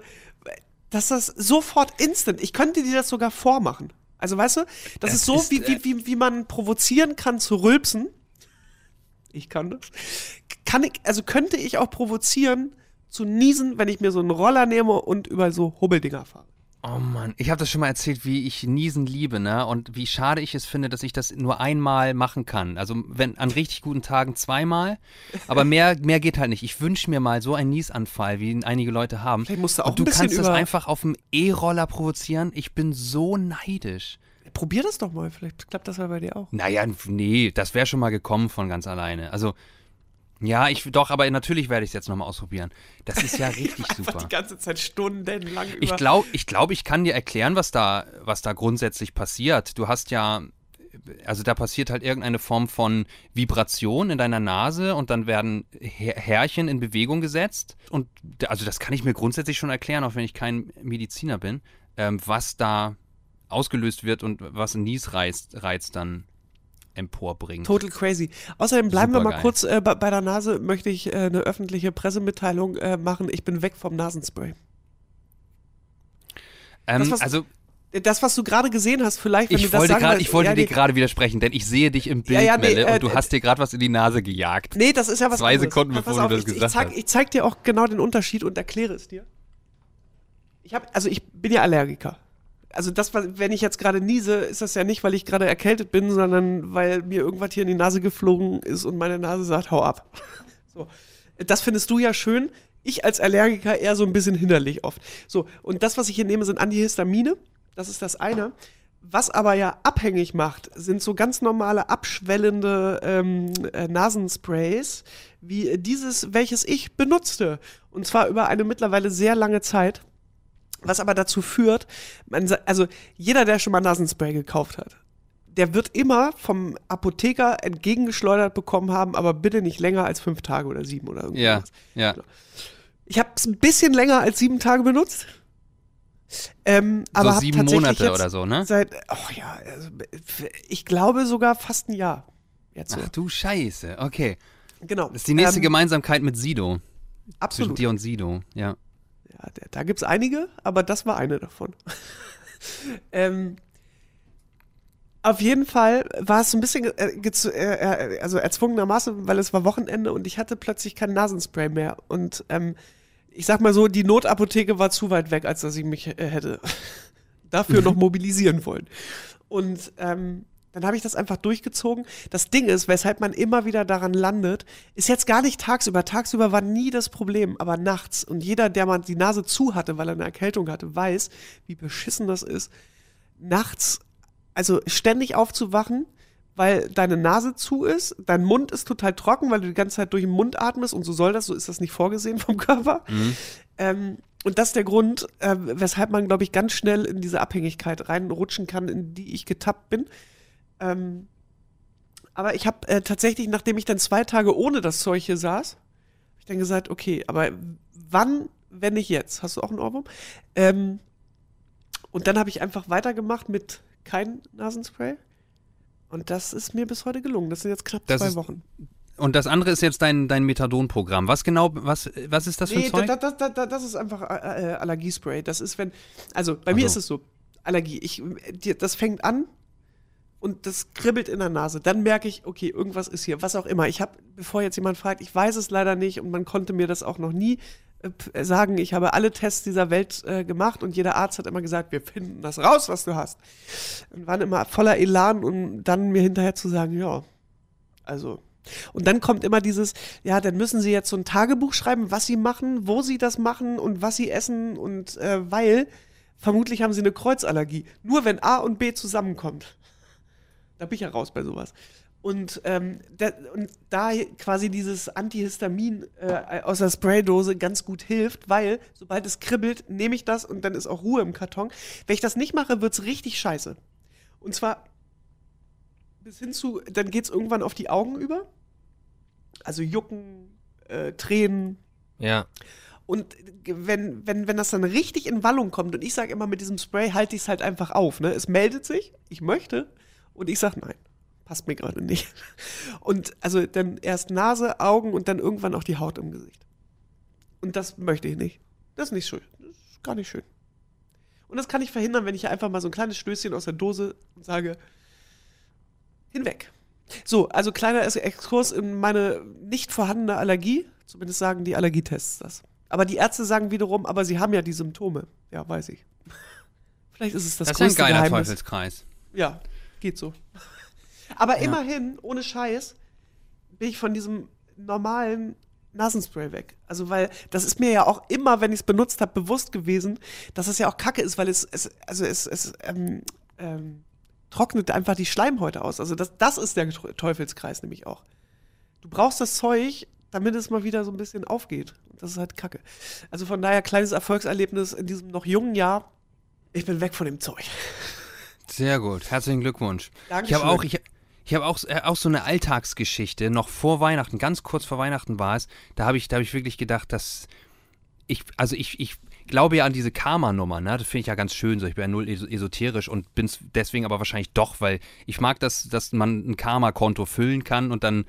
dass das sofort instant, ich könnte dir das sogar vormachen. Also, weißt du, das, Das ist so, ist, wie, äh, wie, wie, wie man provozieren kann zu rülpsen. Ich kann das. Kann ich, also könnte ich auch provozieren zu niesen, wenn ich mir so einen Roller nehme und über so Hubbeldinger fahre. Oh Mann, ich habe das schon mal erzählt, wie ich Niesen liebe, ne? Und wie schade ich es finde, dass ich das nur einmal machen kann. Also wenn an richtig guten Tagen zweimal, aber mehr, mehr geht halt nicht. Ich wünsche mir mal so einen Niesanfall, wie ihn einige Leute haben. Vielleicht musst du auch Und du ein bisschen kannst das über- einfach auf dem E-Roller provozieren. Ich bin so neidisch. Probier das doch mal, vielleicht klappt das ja bei dir auch. Naja, nee, das wäre schon mal gekommen von ganz alleine. Also, ja, ich doch, aber natürlich werde ich es jetzt nochmal ausprobieren. Das ist ja richtig super. die ganze Zeit stundenlang über. Ich glaube, ich, glaub, ich kann dir erklären, was da, was da grundsätzlich passiert. Du hast ja, also da passiert halt irgendeine Form von Vibration in deiner Nase und dann werden Här- Härchen in Bewegung gesetzt. Und also das kann ich mir grundsätzlich schon erklären, auch wenn ich kein Mediziner bin, ähm, was da ausgelöst wird und was ein Niesreiz Reiz dann emporbringt. Total crazy. Außerdem bleiben wir mal kurz äh, bei, bei der Nase, möchte ich äh, eine öffentliche Pressemitteilung äh, machen. Ich bin weg vom Nasenspray. ähm, das, was- also Das, was du gerade gesehen hast, vielleicht, wenn du ich das wollte, sagen grad, ich wollte ja, dir nee, gerade widersprechen, denn ich sehe dich im Bild, Ja, ja, nee, Melle, und du äh, hast dir gerade was in die Nase gejagt. Nee, das ist ja was Zwei anderes. Sekunden, bevor du auf, das ich, gesagt ich zeig, hast. Ich zeig dir auch genau den Unterschied und erkläre es dir. Ich hab, also ich bin ja Allergiker. Also das, wenn ich jetzt gerade niese, ist das ja nicht, weil ich gerade erkältet bin, sondern weil mir irgendwas hier in die Nase geflogen ist und meine Nase sagt, hau ab. So. Das findest du ja schön. Ich als Allergiker eher so ein bisschen hinderlich oft. So, und das, was ich hier nehme, sind Antihistamine. Das ist das eine. Was aber ja abhängig macht, sind so ganz normale abschwellende ähm, äh, Nasensprays, wie dieses, welches ich benutzte. Und zwar über eine mittlerweile sehr lange Zeit. Was aber dazu führt, man, also jeder, der schon mal Nasenspray gekauft hat, der wird immer vom Apotheker entgegengeschleudert bekommen haben, aber bitte nicht länger als fünf Tage oder sieben oder irgendwas. Ja, ja. Ich habe es ein bisschen länger als sieben Tage benutzt. Ähm, aber so sieben Monate oder so, ne? Seit, oh ja, also, ich glaube sogar fast ein Jahr. Jetzt so. Ach du Scheiße, okay. genau. Das ist die nächste Ähm, Gemeinsamkeit mit Sido. Zwischen Absolut. dir und Sido, ja. Ja, da, gibt es einige, aber das war eine davon. ähm, auf jeden Fall war es ein bisschen äh, äh, äh, also erzwungenermaßen, weil es war Wochenende und ich hatte plötzlich kein Nasenspray mehr. Und ähm, ich sag mal so, die Notapotheke war zu weit weg, als dass ich mich äh, hätte dafür noch mobilisieren wollen. Und ähm, dann habe ich das einfach durchgezogen. Das Ding ist, weshalb man immer wieder daran landet, ist jetzt gar nicht tagsüber. Tagsüber war nie das Problem, aber nachts. Und jeder, der mal die Nase zu hatte, weil er eine Erkältung hatte, weiß, wie beschissen das ist, nachts, also ständig aufzuwachen, weil deine Nase zu ist, dein Mund ist total trocken, weil du die ganze Zeit durch den Mund atmest und so soll das, so ist das nicht vorgesehen vom Körper. Ähm, und das ist der Grund, äh, weshalb man, glaube ich, ganz schnell in diese Abhängigkeit reinrutschen kann, in die ich getappt bin. Ähm, aber ich habe äh, tatsächlich, nachdem ich dann zwei Tage ohne das Zeug hier saß, habe ich dann gesagt, okay, aber wann, wenn nicht jetzt? Hast du auch einen Ohrwurm? Ähm, und dann habe ich einfach weitergemacht mit kein Nasenspray. Und das ist mir bis heute gelungen. Das sind jetzt knapp Das zwei Wochen. Und das andere ist jetzt dein, dein Methadon-Programm. Was genau, was, was ist das für ein Nee, Zeug? da, da, da, da, das ist einfach äh, äh, Allergiespray. Das ist, wenn. Also bei mir Ach ist es so: Allergie. Ich, das fängt an und das kribbelt in der Nase. Dann merke ich, okay, irgendwas ist hier, was auch immer. Ich habe, bevor jetzt jemand fragt, ich weiß es leider nicht und man konnte mir das auch noch nie äh, p- sagen. Ich habe alle Tests dieser Welt äh, gemacht und jeder Arzt hat immer gesagt, wir finden das raus, was du hast. Und waren immer voller Elan und dann mir hinterher zu sagen, ja, also. Und dann kommt immer dieses, ja, dann müssen sie jetzt so ein Tagebuch schreiben, was sie machen, wo sie das machen und was sie essen und äh, weil vermutlich haben sie eine Kreuzallergie. Nur wenn A und B zusammenkommt. Da bin ich ja raus bei sowas. Und, ähm, da, und da quasi dieses Antihistamin äh, aus der Spraydose ganz gut hilft, weil sobald es kribbelt, nehme ich das und dann ist auch Ruhe im Karton. Wenn ich das nicht mache, wird's richtig scheiße. Und zwar bis hin zu, dann geht's irgendwann auf die Augen über. Also Jucken, äh, Tränen. Ja. Und wenn, wenn, wenn das dann richtig in Wallung kommt, und ich sage immer, mit diesem Spray halte ich es halt einfach auf. Ne? Es meldet sich, ich möchte, und ich sage nein, passt mir gerade nicht. Und also dann erst Nase, Augen und dann irgendwann auch die Haut im Gesicht. Und das möchte ich nicht. Das ist nicht schön. Das ist gar nicht schön. Und das kann ich verhindern, wenn ich einfach mal so ein kleines Stößchen aus der Dose und sage, hinweg. So, also kleiner Exkurs in meine nicht vorhandene Allergie. Zumindest sagen die Allergietests das. Aber die Ärzte sagen wiederum, aber sie haben ja die Symptome. Ja, weiß ich. Vielleicht ist es das, Das ist ein größte geiler Geheimnis. Teufelskreis. Ja, geht so. Aber immerhin, ohne Scheiß, bin ich von diesem normalen Nasenspray weg. Also, weil das ist mir ja auch immer, wenn ich es benutzt habe, bewusst gewesen, dass es ja auch kacke ist, weil es, es also es, es ähm, ähm, trocknet einfach die Schleimhäute aus. Also, das, das ist der Teufelskreis nämlich auch. Du brauchst das Zeug, damit es mal wieder so ein bisschen aufgeht. Und das ist halt kacke. Also, von daher, kleines Erfolgserlebnis in diesem noch jungen Jahr. Ich bin weg von dem Zeug. Sehr gut. Herzlichen Glückwunsch. Ich Dankeschön. habe auch, ich, ich habe auch, äh, auch so eine Alltagsgeschichte. Noch vor Weihnachten, ganz kurz vor Weihnachten war es. Da habe ich, da habe ich wirklich gedacht, dass ich, also ich, ich glaube ja an diese Karma-Nummer, ne? Das finde ich ja ganz schön. So, ich bin ja null es- esoterisch und bin es deswegen aber wahrscheinlich doch, weil ich mag das, dass man ein Karma-Konto füllen kann und dann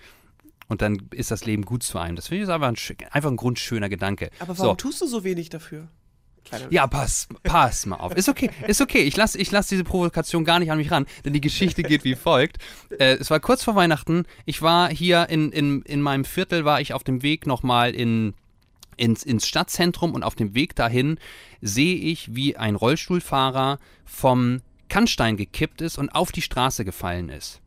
und dann ist das Leben gut zu einem. Das finde ich einfach ein, einfach ein grundschöner Gedanke. Aber so. warum tust du so wenig dafür? Ja, pass, pass mal auf. Ist okay, ist okay. Ich lasse ich lass diese Provokation gar nicht an mich ran, denn die Geschichte geht wie folgt. Äh, es war kurz vor Weihnachten. Ich war hier in, in, in meinem Viertel, war ich auf dem Weg nochmal in, ins, ins Stadtzentrum und auf dem Weg dahin sehe ich, wie ein Rollstuhlfahrer vom Kannstein gekippt ist und auf die Straße gefallen ist.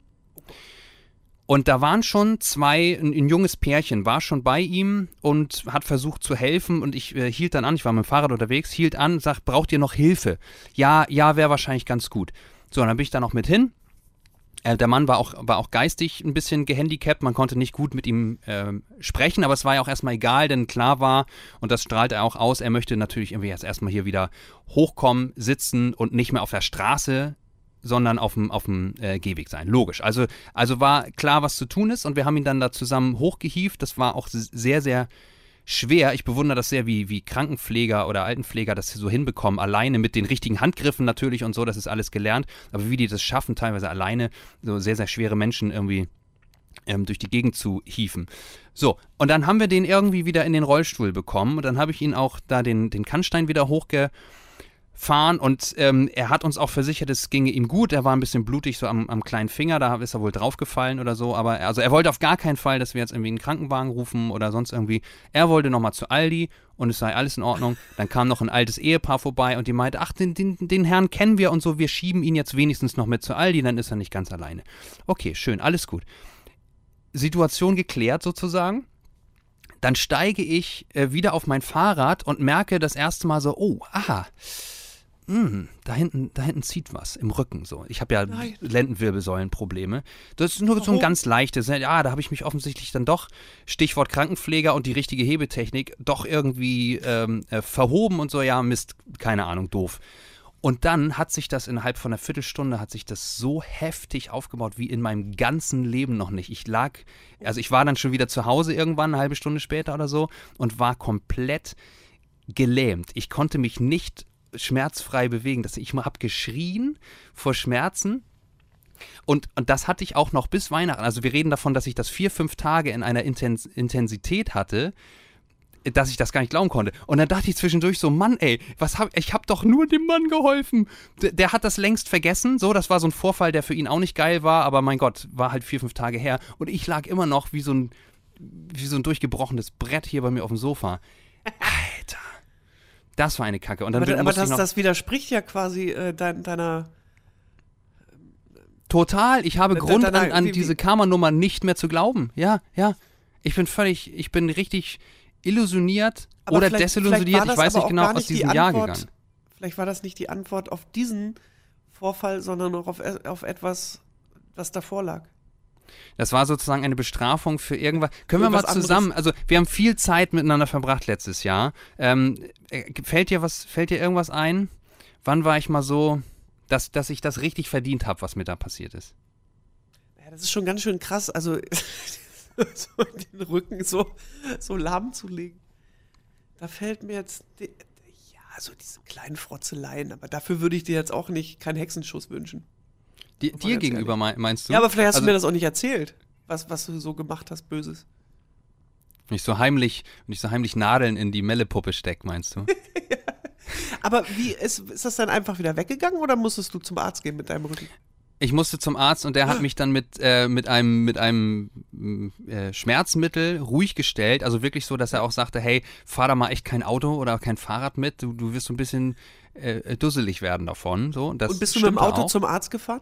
Und da waren schon zwei, ein, ein junges Pärchen war schon bei ihm und hat versucht zu helfen und ich äh, hielt dann an, ich war mit dem Fahrrad unterwegs, hielt an, sagt, braucht ihr noch Hilfe? Ja, ja, wäre wahrscheinlich ganz gut. So, und dann bin ich da noch mit hin. Äh, der Mann war auch, war auch geistig ein bisschen gehandicapt, man konnte nicht gut mit ihm ähm, sprechen, aber es war ja auch erstmal egal, denn klar war, und das strahlt er auch aus, er möchte natürlich irgendwie jetzt erstmal hier wieder hochkommen, sitzen und nicht mehr auf der Straße sondern auf dem, auf dem äh, Gehweg sein. Logisch. Also, also war klar, was zu tun ist und wir haben ihn dann da zusammen hochgehievt. Das war auch sehr, sehr schwer. Ich bewundere das sehr, wie, wie Krankenpfleger oder Altenpfleger das so hinbekommen, alleine mit den richtigen Handgriffen natürlich und so, das ist alles gelernt. Aber wie die das schaffen, teilweise alleine so sehr, sehr schwere Menschen irgendwie ähm, durch die Gegend zu hieven. So, und dann haben wir den irgendwie wieder in den Rollstuhl bekommen und dann habe ich ihn auch da den, den Kannstein wieder hochgefahren und ähm, er hat uns auch versichert, es ginge ihm gut. Er war ein bisschen blutig so am, am kleinen Finger, da ist er wohl draufgefallen oder so, aber er- also er wollte auf gar keinen Fall, dass wir jetzt irgendwie einen Krankenwagen rufen oder sonst irgendwie. Er wollte nochmal zu Aldi und es sei alles in Ordnung. Dann kam noch ein altes Ehepaar vorbei und die meinte, ach, den, den, den Herrn kennen wir und so, wir schieben ihn jetzt wenigstens noch mit zu Aldi, dann ist er nicht ganz alleine. Okay, schön, alles gut. Situation geklärt sozusagen. Dann steige ich äh, wieder auf mein Fahrrad und merke das erste Mal so, oh, aha, hm, da hinten, da hinten zieht was im Rücken so. Ich habe ja Nein. Lendenwirbelsäulenprobleme. Das ist nur so ein Warum? ganz leichtes. Ja, da habe ich mich offensichtlich dann doch, Stichwort Krankenpfleger und die richtige Hebetechnik, doch irgendwie ähm, äh, verhoben und so, ja, Mist, keine Ahnung, doof. Und dann hat sich das innerhalb von einer Viertelstunde hat sich das so heftig aufgebaut wie in meinem ganzen Leben noch nicht. Ich lag, also ich war dann schon wieder zu Hause irgendwann, eine halbe Stunde später oder so und war komplett gelähmt. Ich konnte mich nicht schmerzfrei bewegen. Das, ich habe geschrien vor Schmerzen. Und, und das hatte ich auch noch bis Weihnachten. Also wir reden davon, dass ich das vier, fünf Tage in einer Intens Intensität hatte, dass ich das gar nicht glauben konnte. Und dann dachte ich zwischendurch so, Mann, ey, was hab, ich habe doch nur dem Mann geholfen. Der, der hat das längst vergessen. So, das war so ein Vorfall, der für ihn auch nicht geil war, aber mein Gott, war halt vier, fünf Tage her. Und ich lag immer noch wie so ein, wie so ein durchgebrochenes Brett hier bei mir auf dem Sofa. Das war eine Kacke. Und dann aber aber das, das widerspricht ja quasi äh, dein, deiner. Total, ich habe Da- Grund an, an wie- diese Karma-Nummer nicht mehr zu glauben. Ja, ja. Ich bin völlig, ich bin richtig illusioniert Aber oder vielleicht- desillusioniert, vielleicht ich weiß nicht auch genau, gar aus nicht die diesem Jahr gegangen. Vielleicht war das nicht die Antwort auf diesen Vorfall, sondern noch auf, e- auf etwas, was davor lag. Das war sozusagen eine Bestrafung für irgendwas. Können wir mal zusammen, also wir haben viel Zeit miteinander verbracht letztes Jahr. Ähm, äh, fällt dir was, fällt dir irgendwas ein? Wann war ich mal so, dass, dass ich das richtig verdient habe, was mir da passiert ist? Ja, das ist schon ganz schön krass, also so den Rücken so, so lahm zu legen. Da fällt mir jetzt, die, ja, so diese kleinen Frotzeleien, aber dafür würde ich dir jetzt auch nicht keinen Hexenschuss wünschen. Di Mal dir gegenüber mein- meinst du? Ja, aber vielleicht hast Also- du mir das auch nicht erzählt, was, was du so gemacht hast, Böses. Wenn ich so heimlich, wenn ich so heimlich Nadeln in die Mellepuppe steck, meinst du? Aber wie, ist, ist das dann einfach wieder weggegangen oder musstest du zum Arzt gehen mit deinem Rücken? Ich musste zum Arzt und der hat mich dann mit, äh, mit einem, mit einem äh, Schmerzmittel ruhig gestellt. Also wirklich so, dass er auch sagte, hey, fahr da mal echt kein Auto oder kein Fahrrad mit. Du, du wirst so ein bisschen äh, dusselig werden davon. So. Das Und bist du mit dem Auto auch. zum Arzt gefahren?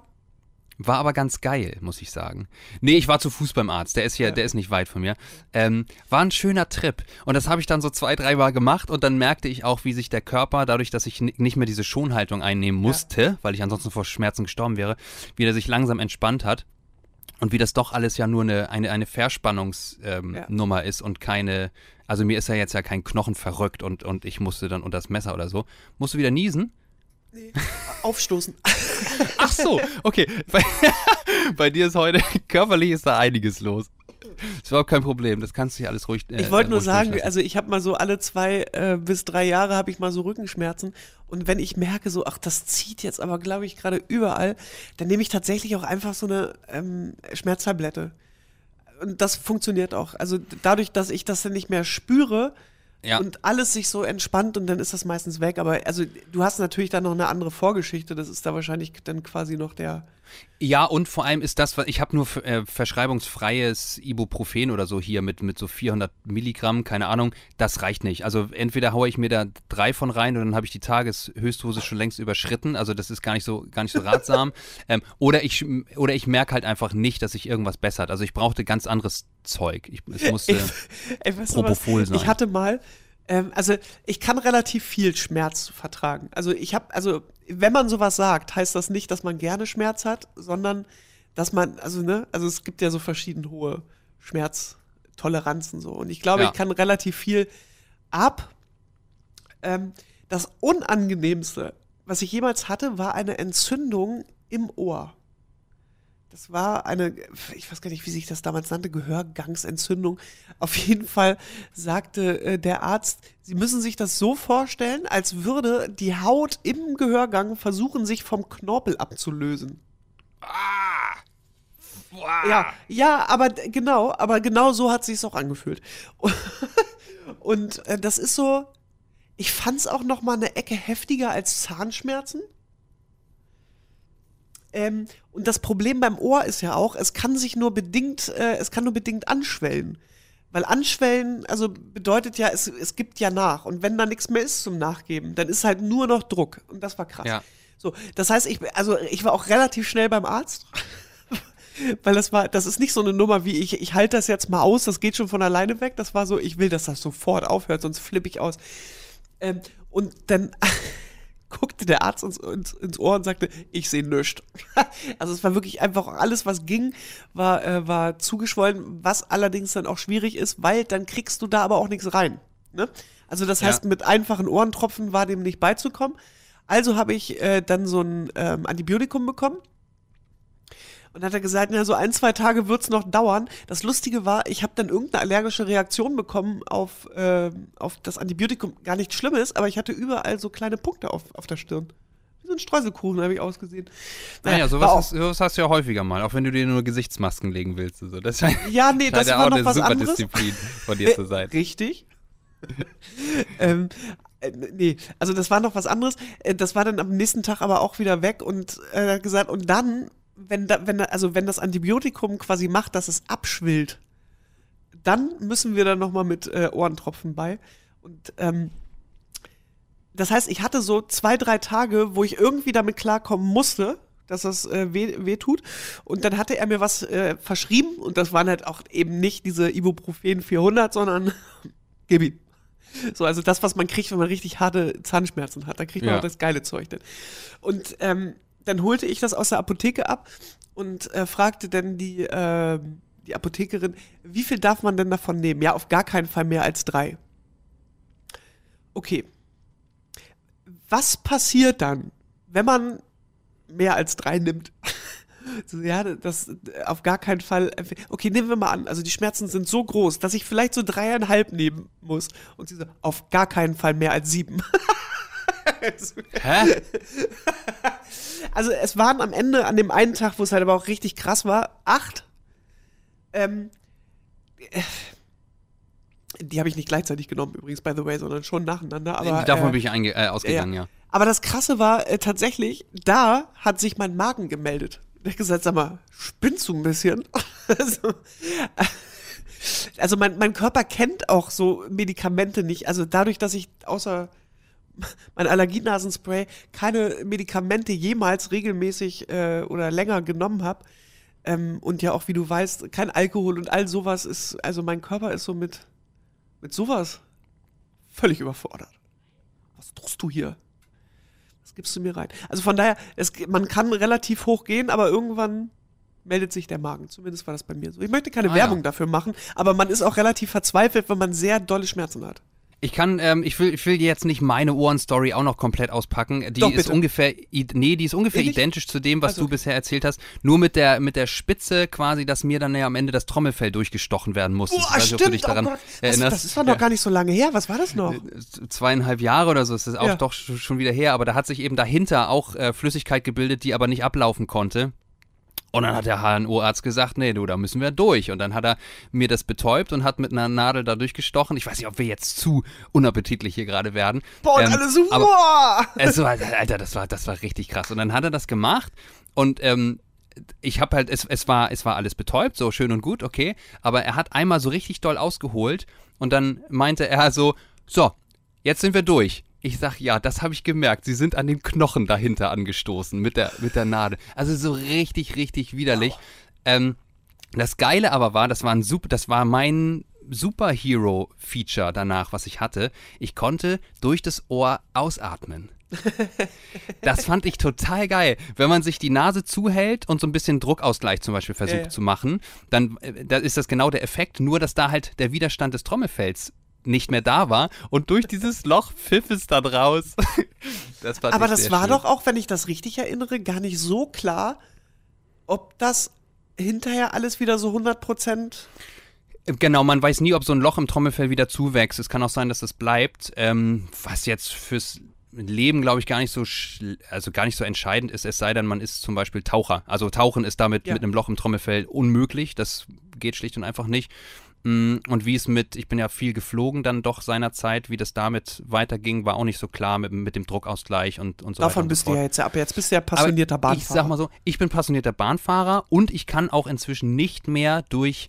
War aber ganz geil, muss ich sagen. Nee, ich war zu Fuß beim Arzt. Der ist hier, der ist nicht weit von mir. Ähm, war ein schöner Trip. Und das habe ich dann so zwei, drei Mal gemacht und dann merkte ich auch, wie sich der Körper, dadurch, dass ich ni- nicht mehr diese Schonhaltung einnehmen musste, weil ich ansonsten vor Schmerzen gestorben wäre, wie der sich langsam entspannt hat. Und wie das doch alles ja nur eine, eine, eine Verspannungsnummer ähm, Ja. Ist und keine, also mir ist ja jetzt ja kein Knochen verrückt und, und ich musste dann unter das Messer oder so. Musst du wieder niesen? Aufstoßen. Ach so, okay. Bei, bei dir ist heute, körperlich ist da einiges los. Ist überhaupt kein Problem, das kannst du hier alles ruhig äh, Ich wollte nur ruhig sagen, also ich habe mal so alle zwei äh, bis drei Jahre habe ich mal so Rückenschmerzen und wenn ich merke so, ach das zieht jetzt aber glaube ich gerade überall, dann nehme ich tatsächlich auch einfach so eine ähm, Schmerztablette und das funktioniert auch. Also dadurch, dass ich das dann nicht mehr spüre Ja. und alles sich so entspannt und dann ist das meistens weg. Aber also du hast natürlich dann noch eine andere Vorgeschichte. Das ist da wahrscheinlich dann quasi noch der. Ja, und vor allem ist das, was ich habe nur äh, verschreibungsfreies Ibuprofen oder so hier mit, mit so 400 Milligramm, keine Ahnung, das reicht nicht. Also entweder haue ich mir da drei von rein und dann habe ich die Tageshöchstdose schon längst überschritten, also das ist gar nicht so, gar nicht so ratsam. ähm, oder ich, oder ich merke halt einfach nicht, dass sich irgendwas bessert. Also ich brauchte ganz anderes Zeug. Ich, es musste, Ey, was? Propofol sein. Ich hatte mal, ähm, also ich kann relativ viel Schmerz vertragen. Also ich habe, also wenn man sowas sagt, heißt das nicht, dass man gerne Schmerz hat, sondern dass man, also ne, also es gibt ja so verschieden hohe Schmerztoleranzen so. Und ich glaube, Ja. ich kann relativ viel ab. Ähm, das Unangenehmste, was ich jemals hatte, war eine Entzündung im Ohr. Das war eine, ich weiß gar nicht, wie sich das damals nannte, Gehörgangsentzündung. Auf jeden Fall sagte äh, der Arzt, Sie müssen sich das so vorstellen, als würde die Haut im Gehörgang versuchen, sich vom Knorpel abzulösen. Ja, ja, aber genau, aber genau so hat sich's auch angefühlt. Und äh, das ist so, ich fand's auch noch mal eine Ecke heftiger als Zahnschmerzen. Ähm, und das Problem beim Ohr ist ja auch, es kann sich nur bedingt, äh, es kann nur bedingt anschwellen. Weil anschwellen, also bedeutet ja, es, es gibt ja nach. Und wenn da nichts mehr ist zum Nachgeben, dann ist halt nur noch Druck. Und das war krass. Ja. So, das heißt, ich, also ich war auch relativ schnell beim Arzt. Weil das war, das ist nicht so eine Nummer wie ich, ich halte das jetzt mal aus, das geht schon von alleine weg. Das war so, ich will, dass das sofort aufhört, sonst flippe ich aus. Ähm, und dann guckte der Arzt ins, ins, ins Ohr und sagte, ich sehe nichts. also es war wirklich einfach alles, was ging, war, äh, war zugeschwollen, was allerdings dann auch schwierig ist, weil dann kriegst du da aber auch nichts rein. Ne? Also das Ja. heißt, mit einfachen Ohrentropfen war dem nicht beizukommen. Also habe ich äh, dann so ein ähm, Antibiotikum bekommen. Und hat er gesagt, na, so ein, zwei Tage wird's noch dauern. Das Lustige war, ich habe dann irgendeine allergische Reaktion bekommen auf, ähm, auf das Antibiotikum. Gar nichts Schlimmes, aber ich hatte überall so kleine Punkte auf, auf der Stirn. Wie so ein Streuselkuchen habe ich ausgesehen. Naja, war sowas hast, sowas hast du ja häufiger mal, auch wenn du dir nur Gesichtsmasken legen willst. und So. Das scheint, Ja, nee, das war auch noch eine was super anderes. Disziplin von dir zu sein. Richtig. ähm, äh, nee, also das war noch was anderes. Äh, Das war dann am nächsten Tag aber auch wieder weg und äh, hat gesagt, und dann, wenn da, wenn da, also wenn das Antibiotikum quasi macht, dass es abschwillt, dann müssen wir da nochmal mit äh, Ohrentropfen bei. Und ähm, das heißt, ich hatte so zwei, drei Tage, wo ich irgendwie damit klarkommen musste, dass das äh, weh, weh tut. Und dann hatte er mir was äh, verschrieben und das waren halt auch eben nicht diese Ibuprofen 400, sondern gib ihm. So, also das, was man kriegt, wenn man richtig harte Zahnschmerzen hat. Da kriegt man Ja. auch das geile Zeug dann. Und ähm, dann holte ich das aus der Apotheke ab und äh, fragte dann die, äh, die Apothekerin, wie viel darf man denn davon nehmen? Ja, auf gar keinen Fall mehr als drei. Okay. Was passiert dann, wenn man mehr als drei nimmt? So, ja, das äh, auf gar keinen Fall. Okay, nehmen wir mal an. Also die Schmerzen sind so groß, dass ich vielleicht so dreieinhalb nehmen muss. Und sie so, auf gar keinen Fall mehr als sieben. Hä? Also es waren am Ende, an dem einen Tag, wo es halt aber auch richtig krass war, acht. Ähm, äh, die habe ich nicht gleichzeitig genommen übrigens, by the way, sondern schon nacheinander. Aber, Davon äh, bin ich einge äh, ausgegangen, ja. Aber das Krasse war äh, tatsächlich, da hat sich mein Magen gemeldet. Der hat gesagt, sag mal, spinnst du ein bisschen? also, also mein, mein Körper kennt auch so Medikamente nicht. Also dadurch, dass ich außer mein Allergienasenspray keine Medikamente jemals regelmäßig äh, oder länger genommen habe. Ähm, und ja auch, wie du weißt, kein Alkohol und all sowas ist, also mein Körper ist so mit, mit sowas völlig überfordert. Was tust du hier? Was gibst du mir rein? Also von daher, es, man kann relativ hoch gehen, aber irgendwann meldet sich der Magen. Zumindest war das bei mir so. Ich möchte keine Ah, Werbung ja. dafür machen, aber man ist auch relativ verzweifelt, wenn man sehr dolle Schmerzen hat. Ich kann, ähm, ich will, ich will jetzt nicht meine Ohrenstory auch noch komplett auspacken. Die Doch, ist bitte. ungefähr, nee, die ist ungefähr Ehrlich? identisch zu dem, was Also- du bisher erzählt hast. Nur mit der, mit der Spitze quasi, dass mir dann ja am Ende das Trommelfell durchgestochen werden musste. ich weiß nicht, dich daran oh das, das ist doch noch gar nicht so lange her. Was war das noch? zweieinhalb Jahre oder so ist das auch Ja. doch sch- schon wieder her, aber da hat sich eben dahinter auch äh, Flüssigkeit gebildet, die aber nicht ablaufen konnte. Und dann hat der HNO-Arzt gesagt, nee, du, da müssen wir durch. Und dann hat er mir das betäubt und hat mit einer Nadel da durchgestochen. Ich weiß nicht, ob wir jetzt zu unappetitlich hier gerade werden. Boah, Ähm, alle so, aber- es war, Alter, das war, das war richtig krass. Und dann hat er das gemacht und ähm, ich habe halt, es, es, war, es war alles betäubt, so schön und gut, okay. Aber er hat einmal so richtig doll ausgeholt und dann meinte er so, so, jetzt sind wir durch. Ich sag, ja, das habe ich gemerkt. Sie sind an den Knochen dahinter angestoßen mit der, mit der Nadel. Also so richtig, richtig widerlich. Ähm, das Geile aber war, das war ein super, das war mein Superhero-Feature danach, was ich hatte. Ich konnte durch das Ohr ausatmen. Das fand ich total geil. Wenn man sich die Nase zuhält und so ein bisschen Druckausgleich zum Beispiel versucht Ja, ja. zu machen, dann äh, da ist das genau der Effekt, nur dass da halt der Widerstand des Trommelfells nicht mehr da war und durch dieses Loch pfiff es dann raus. Das Aber das war schön. doch auch, wenn ich das richtig erinnere, gar nicht so klar, ob das hinterher alles wieder so 100 Prozent. Genau, man weiß nie, ob so ein Loch im Trommelfell wieder zuwächst. Es kann auch sein, dass es bleibt. Ähm, was jetzt fürs Leben, glaube ich, gar nicht so also gar nicht so entscheidend ist, es sei denn, man ist zum Beispiel Taucher. Also Tauchen ist damit Ja. mit einem Loch im Trommelfell unmöglich. Das geht schlicht und einfach nicht. Mm, Und wie es mit, ich bin ja viel geflogen dann doch seinerzeit, wie das damit weiterging, war auch nicht so klar mit, mit dem Druckausgleich und, und so weiter. Davon bist du ja jetzt ab. Jetzt bist du ja Aber passionierter Bahnfahrer. Ich sag mal so, ich bin passionierter Bahnfahrer und ich kann auch inzwischen nicht mehr durch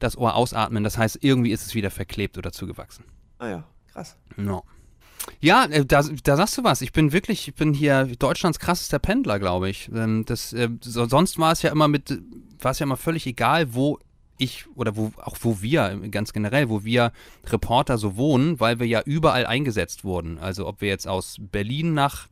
das Ohr ausatmen. Das heißt, irgendwie ist es wieder verklebt oder zugewachsen. Ah ja, krass. No. Ja, äh, da, da sagst du was. Ich bin wirklich, ich bin hier Deutschlands krassester Pendler, glaube ich. Ähm, Das, äh, so, sonst war es ja immer mit, war es ja immer völlig egal, wo ich oder wo auch wo wir ganz generell, wo wir Reporter so wohnen, weil wir ja überall eingesetzt wurden. Also ob wir jetzt aus Berlin nach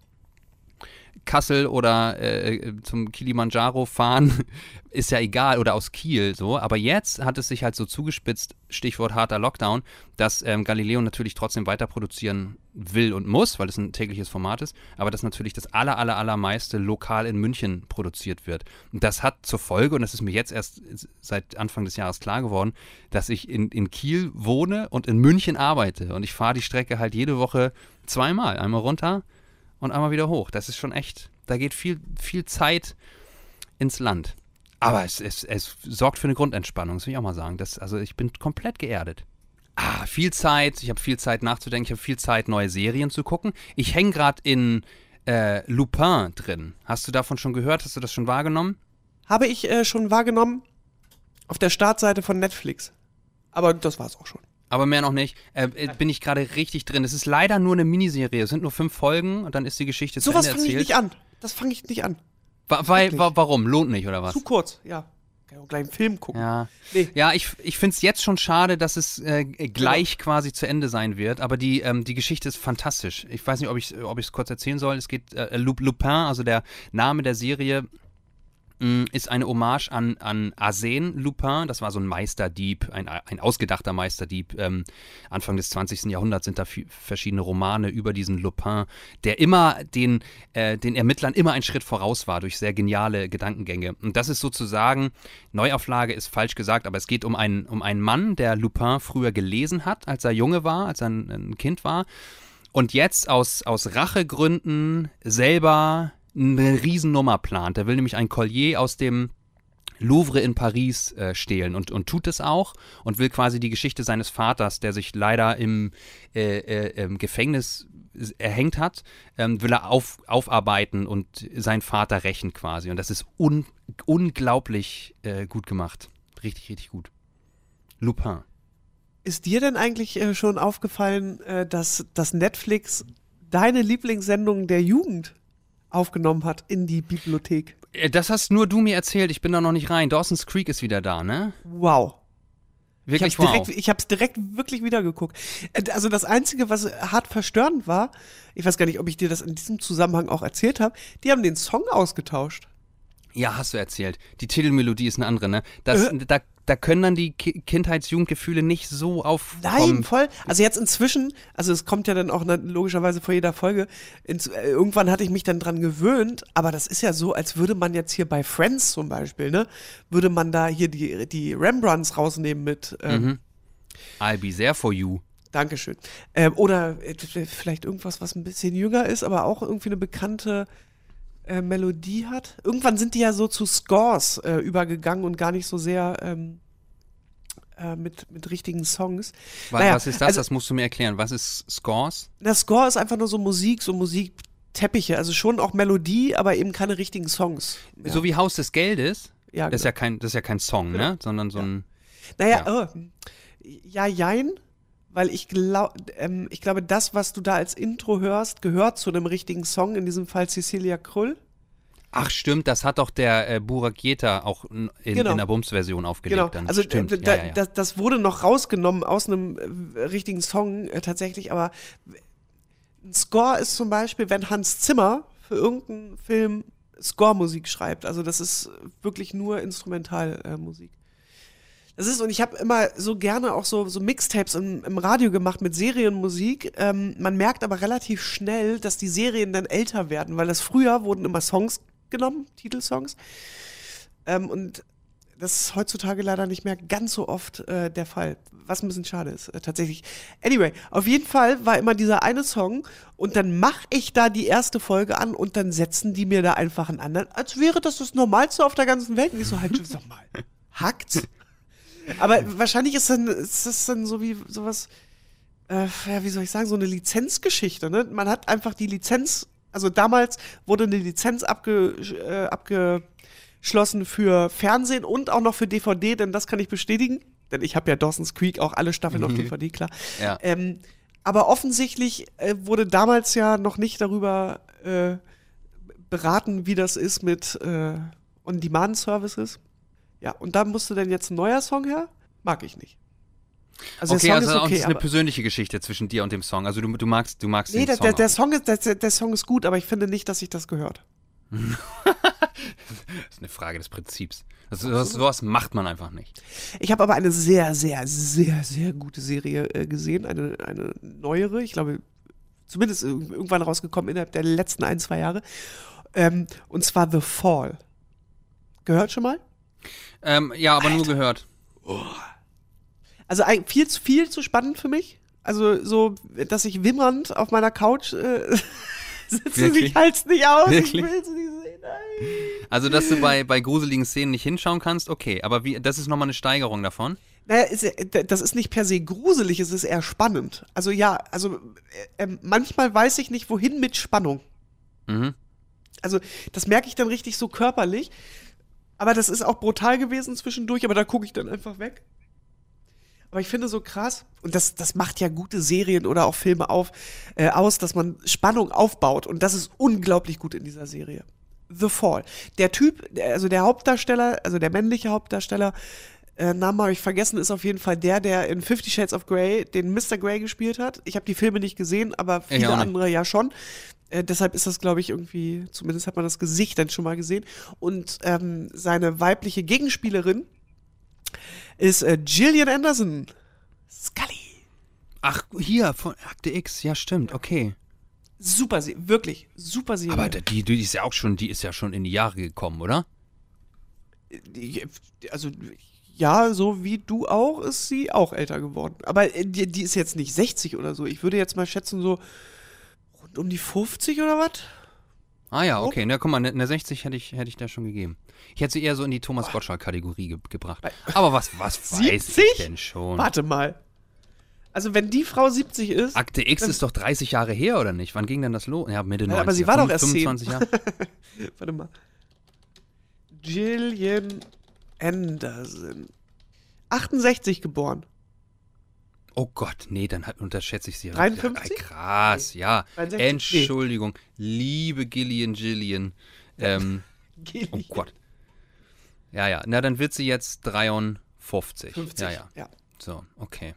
Kassel oder äh, zum Kilimanjaro fahren, ist ja egal, oder aus Kiel so. Aber jetzt hat es sich halt so zugespitzt, Stichwort harter Lockdown, dass ähm, Galileo natürlich trotzdem weiter produzieren will und muss, weil es ein tägliches Format ist, aber dass natürlich das aller, aller, allermeiste lokal in München produziert wird. Und das hat zur Folge, und das ist mir jetzt erst seit Anfang des Jahres klar geworden, dass ich in, in Kiel wohne und in München arbeite. Und ich fahre die Strecke halt jede Woche zweimal. Einmal runter und einmal wieder hoch. Das ist schon echt, da geht viel, viel Zeit ins Land. Aber es, es, es sorgt für eine Grundentspannung, das will ich auch mal sagen. Das, also ich bin komplett geerdet. Ah, viel Zeit, ich habe viel Zeit nachzudenken, ich habe viel Zeit, neue Serien zu gucken. Ich hänge gerade in äh, Lupin drin. Hast du davon schon gehört? Hast du das schon wahrgenommen? Habe ich äh, schon wahrgenommen auf der Startseite von Netflix. Aber das war's auch schon. Aber mehr noch nicht. Äh, äh, bin ich gerade richtig drin. Es ist leider nur eine Miniserie. Es sind nur fünf Folgen und dann ist die Geschichte zu Sowas Ende fange ich erzählt. nicht an. Das fange ich nicht an. Wa weil, wa warum? Lohnt nicht, oder was? Zu kurz, ja. Kann ich auch gleich einen Film gucken. Ja, Nee. ja ich, ich finde es jetzt schon schade, dass es äh, gleich quasi zu Ende sein wird, aber die, ähm, die Geschichte ist fantastisch. Ich weiß nicht, ob ich es kurz erzählen soll. Es geht, äh, Lu- Lupin, also der Name der Serie, ist eine Hommage an, an Arsène Lupin. Das war so ein Meisterdieb, ein, ein ausgedachter Meisterdieb. Ähm, Anfang des 20. Jahrhunderts sind da verschiedene Romane über diesen Lupin, der immer den, äh, den Ermittlern immer einen Schritt voraus war durch sehr geniale Gedankengänge. Und das ist sozusagen, Neuauflage ist falsch gesagt, aber es geht um einen, um einen Mann, der Lupin früher gelesen hat, als er Junge war, als er ein, ein Kind war. Und jetzt aus, aus Rachegründen selber eine Riesennummer plant. Er will nämlich ein Collier aus dem Louvre in Paris äh, stehlen und, und tut es auch und will quasi die Geschichte seines Vaters, der sich leider im, äh, äh, im Gefängnis erhängt hat, ähm, will er auf, aufarbeiten und seinen Vater rächen quasi. Und das ist un, unglaublich äh, gut gemacht. Richtig, richtig gut. Lupin. Ist dir denn eigentlich äh, schon aufgefallen, äh, dass, dass Netflix deine Lieblingssendung der Jugend aufgenommen hat in die Bibliothek? Äh, Das hast nur du mir erzählt, ich bin da noch nicht rein. Dawson's Creek ist wieder da, ne? Wow. Wirklich ich hab's wow. direkt, ich hab's direkt wirklich wieder geguckt. Äh, Also das Einzige, was hart verstörend war, ich weiß gar nicht, ob ich dir das in diesem Zusammenhang auch erzählt habe, die haben den Song ausgetauscht. Ja, hast du erzählt. Die Titelmelodie ist eine andere, ne? Das, Äh. da, da können dann die Ki Kindheitsjugendgefühle nicht so aufkommen. Nein, voll. Also jetzt inzwischen, also es kommt ja dann auch logischerweise vor jeder Folge. Ins, äh, irgendwann hatte ich mich dann dran gewöhnt, aber das ist ja so, als würde man jetzt hier bei Friends zum Beispiel, ne, würde man da hier die, die Rembrandts rausnehmen mit, ähm, Mhm. I'll be there for you. Dankeschön. Ähm, oder äh, vielleicht irgendwas, was ein bisschen jünger ist, aber auch irgendwie eine bekannte äh, Melodie hat. Irgendwann sind die ja so zu Scores äh, übergegangen und gar nicht so sehr ähm, äh, mit, mit richtigen Songs. Was, Naja, was ist das? also- das musst du mir erklären. Was ist Scores? Der Score ist einfach nur so Musik, so Musikteppiche. Also schon auch Melodie, aber eben keine richtigen Songs. Ja. So wie Haus des Geldes? ja, Das ist ja kein, das ist ja kein Song, ne? Sondern so ein. Naja, ja. Oh, ja, jein, weil ich, glaub, ähm, ich glaube, das, was du da als Intro hörst, gehört zu einem richtigen Song, in diesem Fall Cecilia Krull. Ach stimmt, das hat doch der äh, Burak Yeta auch in, Genau. in der Bums-Version aufgelegt. Genau, Dann. also stimmt. äh, da, ja, ja, ja. Das, das wurde noch rausgenommen aus einem äh, richtigen Song äh, tatsächlich, aber ein Score ist zum Beispiel, wenn Hans Zimmer für irgendeinen Film Score-Musik schreibt. Also das ist wirklich nur Instrumentalmusik. Das ist, und ich habe immer so gerne auch so, so Mixtapes im, im Radio gemacht mit Serienmusik. Ähm, man merkt aber relativ schnell, dass die Serien dann älter werden, weil das früher wurden immer Songs genommen, Titelsongs. Ähm, und das ist heutzutage leider nicht mehr ganz so oft äh, der Fall, was ein bisschen schade ist, äh, tatsächlich. Anyway, auf jeden Fall war immer dieser eine Song und dann mache ich da die erste Folge an und dann setzen die mir da einfach einen anderen, als wäre das das Normalste auf der ganzen Welt. Und ich so, halt, sag mal, hackt's? Aber wahrscheinlich ist dann, ist das dann so wie sowas, äh, ja, wie soll ich sagen, so eine Lizenzgeschichte, ne? Man hat einfach die Lizenz, also damals wurde eine Lizenz abge, äh, abgeschlossen für Fernsehen und auch noch für DVD, denn das kann ich bestätigen, denn ich habe ja Dawson's Creek auch alle Staffeln auf DVD, klar. Ja. Ähm, aber offensichtlich äh, wurde damals ja noch nicht darüber äh, beraten, wie das ist mit äh, On-Demand-Services. Ja, und da musste dann jetzt ein neuer Song her? Mag ich nicht. Also okay, der Song also ist okay, das ist eine persönliche Geschichte zwischen dir und dem Song. Also du, du magst, du magst nee, den der, Song. der, der, auch. Song ist, der, der Song ist gut, aber ich finde nicht, dass sich das gehört. Das ist eine Frage des Prinzips. Also, sowas, sowas macht man einfach nicht. Ich habe aber eine sehr, sehr, sehr, sehr gute Serie äh, gesehen, eine, eine neuere, ich glaube, zumindest ir- irgendwann rausgekommen innerhalb der letzten ein, zwei Jahre. Ähm, und zwar The Fall. Gehört schon mal? Ähm, ja, aber nur gehört. Also ein- viel, zu- viel zu spannend für mich. Also so, dass ich wimmernd auf meiner Couch äh, sitze, ich halt's nicht aus, Wirklich? ich will es nicht sehen. Nein. Also, dass du bei, bei gruseligen Szenen nicht hinschauen kannst, okay. Aber wie, das ist nochmal eine Steigerung davon. Naja, äh, das ist nicht per se gruselig, es ist eher spannend. Also ja, also äh, äh, manchmal weiß ich nicht, wohin mit Spannung. Mhm. Also das merke ich dann richtig so körperlich. Aber das ist auch brutal gewesen zwischendurch, aber da gucke ich dann einfach weg. Aber ich finde so krass, und das, das macht ja gute Serien oder auch Filme auf, äh, aus, dass man Spannung aufbaut. Und das ist unglaublich gut in dieser Serie. The Fall. Der Typ, also der Hauptdarsteller, also der männliche Hauptdarsteller, äh, Name habe ich vergessen, ist auf jeden Fall der, der in Fifty Shades of Grey den Mr. Grey gespielt hat. Ich habe die Filme nicht gesehen, aber Ich viele nicht. andere ja schon. Äh, deshalb ist das, glaube ich, irgendwie, zumindest hat man das Gesicht dann schon mal gesehen. Und ähm, seine weibliche Gegenspielerin ist äh, Gillian Anderson. Scully. Ach, hier, von Akte X, ja, stimmt, okay. Super, Se wirklich, super Serie. Aber die, die ist ja auch schon, die ist ja schon in die Jahre gekommen, oder? Die- also ja, so wie du auch, ist sie auch älter geworden. Aber äh, die, die ist jetzt nicht 60 oder so. Ich würde jetzt mal schätzen, so rund um die 50 oder was? Ah ja, okay. Na, guck mal, eine eine 60 hätte ich, hätte ich da schon gegeben. Ich hätte sie eher so in die Thomas Gottschalk-Kategorie ge gebracht. Aber was, was weiß 70? ich denn schon? Warte mal. Also wenn die Frau 70 ist, Akte X ist doch 30 Jahre her, oder nicht? Wann ging denn das los? Ja, Mitte 90. Ja, aber sie war doch erst 25 Jahre. warte mal. Gillian Anderson. 68 geboren. Oh Gott, nee, dann hat, unterschätze ich sie. 53? Ja, krass, ja. 63? Nee. Entschuldigung, liebe Gillian Gillian. Ähm, oh Gillian. Gott. Ja, ja, na dann wird sie jetzt 53. 50. Ja, ja. ja. So, okay.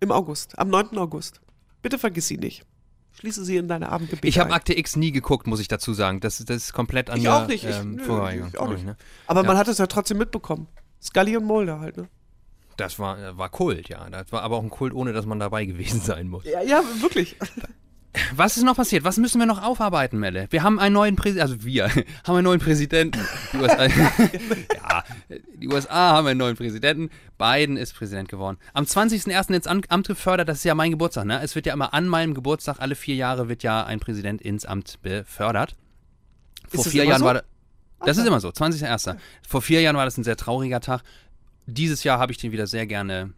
Im August, am 9. August. Bitte vergiss sie nicht. Schließe sie in deine Abendgebete Ich habe. Akte X nie geguckt, muss ich dazu sagen. Das, das ist komplett an Ich auch nicht, ich- ähm, nö, vorbeigegangen. ich auch nicht. Ne? Aber man hat es ja trotzdem mitbekommen. Scully und Mulder halt, ne? Das war, war Kult, ja. Das war aber auch ein Kult, ohne dass man dabei gewesen sein muss. Ja, ja, wirklich. Was ist noch passiert? Was müssen wir noch aufarbeiten, Melle? Wir haben einen neuen Präsidenten, also wir haben einen neuen Präsidenten. Die USA, ja, die USA haben einen neuen Präsidenten. Biden ist Präsident geworden. Am 20.01. ins Am- Amt gefördert, das ist ja mein Geburtstag, ne? Es wird ja immer an meinem Geburtstag, alle vier Jahre wird ja ein Präsident ins Amt befördert. Vor vier Jahren so? war das, das ist immer so, 20.01. Vor vier Jahren war das ein sehr trauriger Tag. Dieses Jahr habe ich den wieder sehr gerne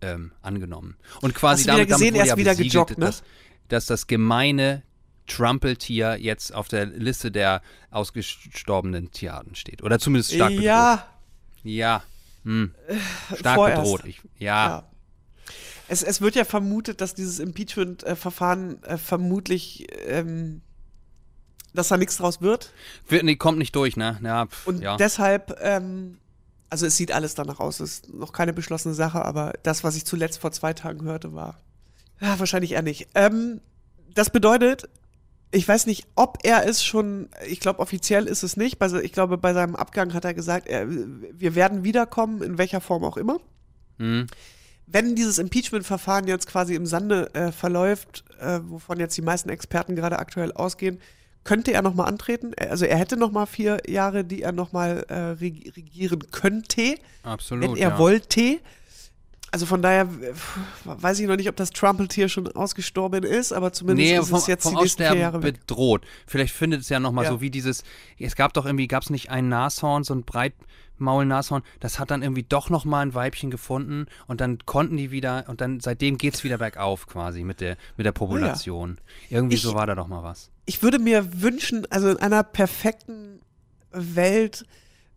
ähm, angenommen. Und quasi Hast du wieder damit, gesehen, damit er ist ja wieder besiegelt, gejoggt, ne? dass, dass das gemeine Trumpeltier jetzt auf der Liste der ausgestorbenen Tierarten steht. Oder zumindest stark bedroht. ja, Ja. Hm. Stark vorerst. bedroht. Ich, ja. ja. Es, es wird ja vermutet, dass dieses Impeachment-Verfahren äh, vermutlich, ähm, dass da nichts draus wird. Wird, nee, kommt nicht durch, ne? Ja, pf, Und ja. deshalb, ähm, also es sieht alles danach aus, es ist noch keine beschlossene Sache, aber das, was ich zuletzt vor zwei Tagen hörte, war ja, wahrscheinlich eher nicht. Ähm, das bedeutet, ich weiß nicht, ob er es schon, ich glaube, offiziell ist es nicht. Ich glaube, bei seinem Abgang hat er gesagt, er, wir werden wiederkommen, in welcher Form auch immer. Hm. Wenn dieses Impeachment-Verfahren jetzt quasi im Sande äh, verläuft, äh, wovon jetzt die meisten Experten gerade aktuell ausgehen, könnte er nochmal antreten. Er- Also er hätte nochmal vier Jahre, die er nochmal äh, reg regieren könnte, Absolut. wenn er ja. wollte. Also von daher weiß ich noch nicht, ob das Trumpeltier schon ausgestorben ist, aber zumindest Nee, ist vom, es jetzt vom die Aussterben Jahre weg. bedroht. Vielleicht findet es ja nochmal Ja. so wie dieses, es gab doch irgendwie, gab es nicht ein Nashorn, so ein Breitmaul-Nashorn, das hat dann irgendwie doch nochmal ein Weibchen gefunden und dann konnten die wieder, und dann seitdem geht es wieder bergauf quasi mit der, mit der Population. Irgendwie Ich- so war da doch mal was. ich würde mir wünschen, also in einer perfekten Welt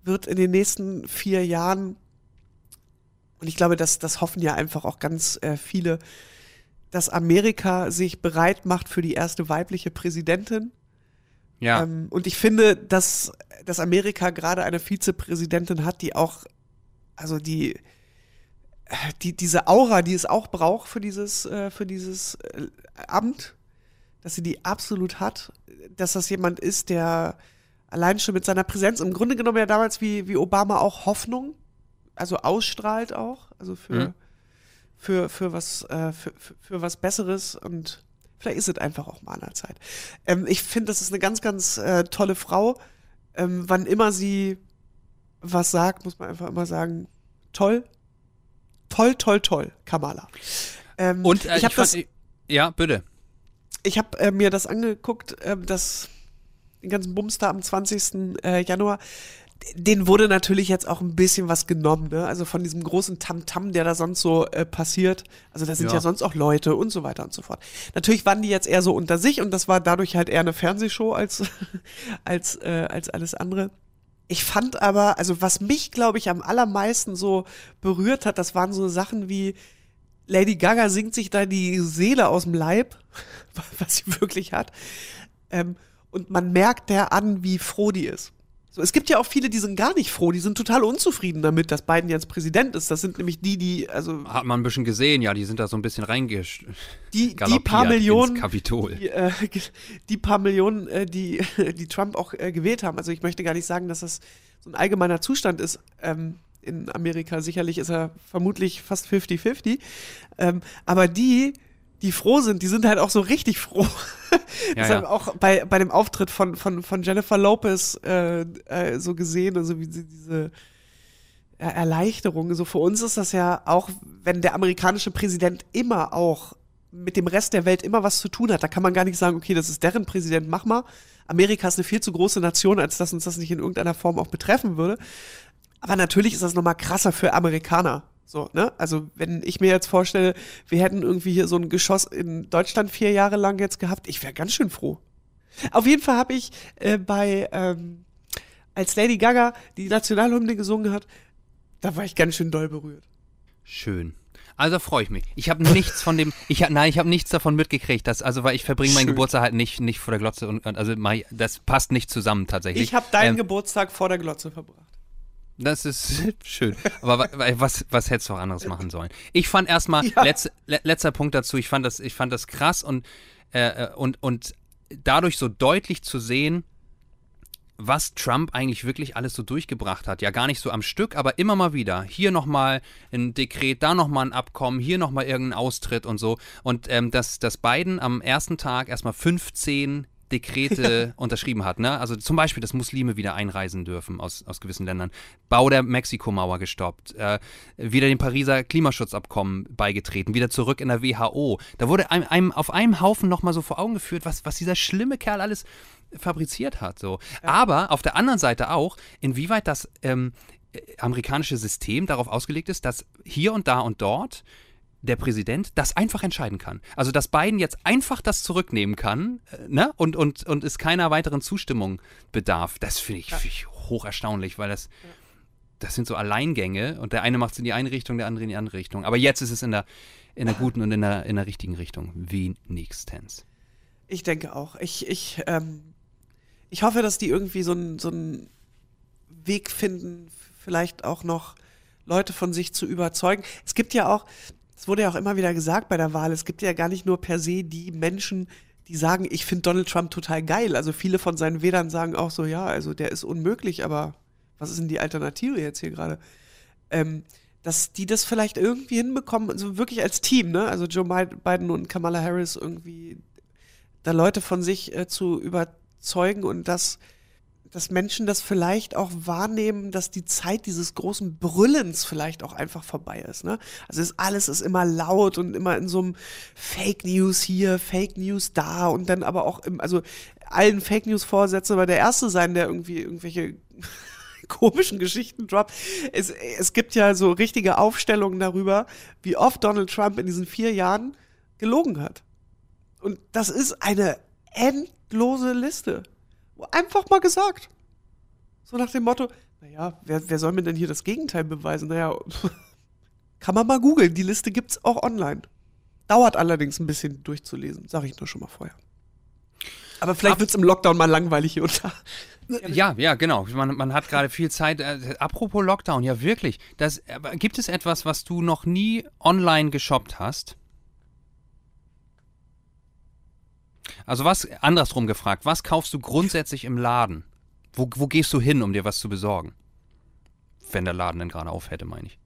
wird in den nächsten vier Jahren, und ich glaube, das, das hoffen ja einfach auch ganz äh, viele, dass Amerika sich bereit macht für die erste weibliche Präsidentin. Ja, Ähm, und ich finde, dass, dass Amerika gerade eine Vizepräsidentin hat, die auch, also die, die, diese Aura, die es auch braucht für dieses, äh, für dieses äh, Amt, dass sie die absolut hat, dass das jemand ist, der allein schon mit seiner Präsenz, im Grunde genommen ja damals wie, wie Obama auch Hoffnung, also ausstrahlt auch, also für, Mhm. für, für, was, äh, für, für, für was Besseres und vielleicht ist es einfach auch mal an der Zeit. Ähm, ich finde, das ist eine ganz, ganz äh, tolle Frau. Ähm, wann immer sie was sagt, muss man einfach immer sagen, toll, toll, toll, toll, Kamala. Ähm, und äh, ich habe das, fand- ja, bitte. ich habe äh, mir das angeguckt, ähm, das den ganzen Bums da am 20. Äh, Januar. Den wurde natürlich jetzt auch ein bisschen was genommen, ne? Also von diesem großen Tamtam, der da sonst so äh, passiert. Also da sind ja. Ja. sonst auch Leute und so weiter und so fort. Natürlich waren die jetzt eher so unter sich und das war dadurch halt eher eine Fernsehshow als, als, äh, als alles andere. Ich fand aber, also was mich, glaube ich, am allermeisten so berührt hat, das waren so Sachen wie Lady Gaga singt sich da die Seele aus dem Leib, was sie wirklich hat. Ähm, und man merkt der an, wie froh die ist. So, es gibt ja auch viele, die sind gar nicht froh, die sind total unzufrieden damit, dass Biden jetzt Präsident ist. Das sind nämlich die, die, also Hat man ein bisschen gesehen, ja, die sind da so ein bisschen reingesch die, die paar Millionen, ins Kapitol. die, äh, die paar Millionen, äh, die, die Trump auch äh, gewählt haben. Also ich möchte gar nicht sagen, dass das so ein allgemeiner Zustand ist ähm, in Amerika. Sicherlich ist er vermutlich fast 50-50. Ähm, aber die, die froh sind, die sind halt auch so richtig froh. Ja, das haben ja. wir auch bei, bei dem Auftritt von, von, von Jennifer Lopez äh, äh, so gesehen, also wie sie diese Er- Erleichterung. So für uns ist das ja auch, wenn der amerikanische Präsident immer auch mit dem Rest der Welt immer was zu tun hat, da kann man gar nicht sagen, okay, das ist deren Präsident, mach mal. Amerika ist eine viel zu große Nation, als dass uns das nicht in irgendeiner Form auch betreffen würde. Aber natürlich ist das nochmal krasser für Amerikaner. So, ne? Also, wenn ich mir jetzt vorstelle, wir hätten irgendwie hier so ein Geschoss in Deutschland vier Jahre lang jetzt gehabt, ich wäre ganz schön froh. Auf jeden Fall habe ich äh, bei, ähm, als Lady Gaga die Nationalhymne gesungen hat, da war ich ganz schön doll berührt. Schön. Also freue ich mich. Ich habe nichts von dem, ich nein, ich habe nichts davon mitgekriegt, dass, also weil ich verbringe meinen Schön. Geburtstag halt nicht, nicht vor der Glotze und, also das passt nicht zusammen tatsächlich. Ich habe deinen Ähm, Geburtstag vor der Glotze verbracht. Das ist schön. Aber wa- wa- was, was hättest du auch anderes machen sollen? Ich fand erstmal, Ja. letz, le, letzter Punkt dazu, ich fand das, ich fand das krass und, äh, äh, und, und dadurch so deutlich zu sehen, was Trump eigentlich wirklich alles so durchgebracht hat. Ja, gar nicht so am Stück, aber immer mal wieder. Hier nochmal ein Dekret, da nochmal ein Abkommen, hier nochmal irgendein Austritt und so. Und ähm, dass, dass Biden am ersten Tag erstmal 15 Dekrete unterschrieben hat. Ne? Also zum Beispiel, dass Muslime wieder einreisen dürfen aus, aus gewissen Ländern. Bau der Mexikomauer gestoppt. Äh, wieder dem Pariser Klimaschutzabkommen beigetreten. Wieder zurück in der WHO. Da wurde einem, einem auf einem Haufen nochmal so vor Augen geführt, was, was dieser schlimme Kerl alles fabriziert hat. So. Aber auf der anderen Seite auch, inwieweit das ähm, äh, amerikanische System darauf ausgelegt ist, dass hier und da und dort der Präsident das einfach entscheiden kann. Also, dass Biden jetzt einfach das zurücknehmen kann äh, ne? und, und, und es keiner weiteren Zustimmung bedarf, das finde ich, find ich hoch erstaunlich, weil das, das sind so Alleingänge und der eine macht es in die eine Richtung, der andere in die andere Richtung. Aber jetzt ist es in der, in der guten und in der, in der richtigen Richtung. Wenigstens. Ich denke auch. Ich, ich, ähm, ich hoffe, dass die irgendwie so einen so einen Weg finden, vielleicht auch noch Leute von sich zu überzeugen. Es gibt ja auch, es wurde ja auch immer wieder gesagt bei der Wahl, es gibt ja gar nicht nur per se die Menschen, die sagen, ich finde Donald Trump total geil. Also viele von seinen Wählern sagen auch so, ja, also der ist unmöglich, aber was ist denn die Alternative jetzt hier gerade? Ähm, dass die das vielleicht irgendwie hinbekommen, also wirklich als Team, ne? Also Joe Biden und Kamala Harris irgendwie da Leute von sich äh, zu überzeugen und dass, dass Menschen das vielleicht auch wahrnehmen, dass die Zeit dieses großen Brüllens vielleicht auch einfach vorbei ist. Ne? Also ist, alles ist immer laut und immer in so einem Fake News hier, Fake News da und dann aber auch im, also allen Fake News Vorsätze, aber der Erste sein, der irgendwie irgendwelche komischen Geschichten droppt. Es, es gibt ja so richtige Aufstellungen darüber, wie oft Donald Trump in diesen vier Jahren gelogen hat. Und das ist eine endlose Liste. Einfach mal gesagt. So nach dem Motto, naja, wer, wer soll mir denn hier das Gegenteil beweisen? Naja, kann man mal googeln. Die Liste gibt's auch online. Dauert allerdings ein bisschen durchzulesen, sage ich nur schon mal vorher. Aber vielleicht wird's im Lockdown mal langweilig hier und da. Ja, ja, genau. Man, man hat gerade viel Zeit. Äh, apropos Lockdown, ja wirklich. Das, aber gibt es etwas, was du noch nie online geshoppt hast? Also was, andersrum gefragt, was kaufst du grundsätzlich im Laden? Wo, wo gehst du hin, um dir was zu besorgen? Wenn der Laden denn gerade auf hätte, meine ich.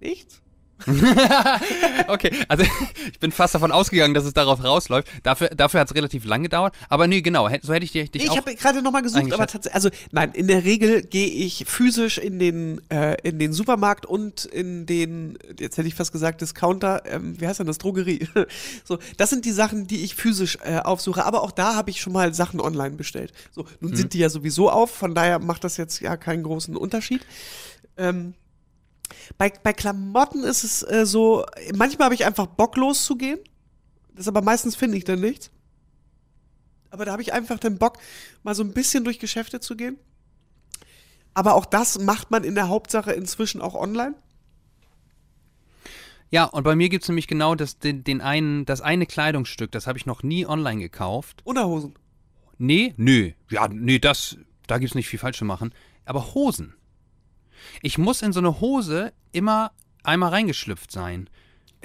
Nichts? Okay, also ich bin fast davon ausgegangen, dass es darauf rausläuft. Dafür, dafür hat es relativ lang gedauert. Aber nee, genau, so hätte ich dich, dich Ich habe gerade nochmal gesucht, aber tatsächlich, also nein, in der Regel gehe ich physisch in den, äh, in den Supermarkt und in den, jetzt hätte ich fast gesagt, Discounter, ähm, wie heißt denn das, Drogerie. so, das sind die Sachen, die ich physisch äh, aufsuche, aber auch da habe ich schon mal Sachen online bestellt. So, nun Mhm. sind die ja sowieso auf, von daher macht das jetzt ja keinen großen Unterschied. Ähm, bei, bei Klamotten ist es äh, so, manchmal habe ich einfach Bock loszugehen. Das aber meistens finde ich dann nichts. Aber da habe ich einfach den Bock, mal so ein bisschen durch Geschäfte zu gehen. Aber auch das macht man in der Hauptsache inzwischen auch online. Ja, und bei mir gibt es nämlich genau das, den, den einen, das eine Kleidungsstück, das habe ich noch nie online gekauft. Unterhosen. Nee, nö. Ja, nee, das, da gibt es nicht viel falsch zu machen. Aber Hosen. Ich muss in so eine Hose immer einmal reingeschlüpft sein.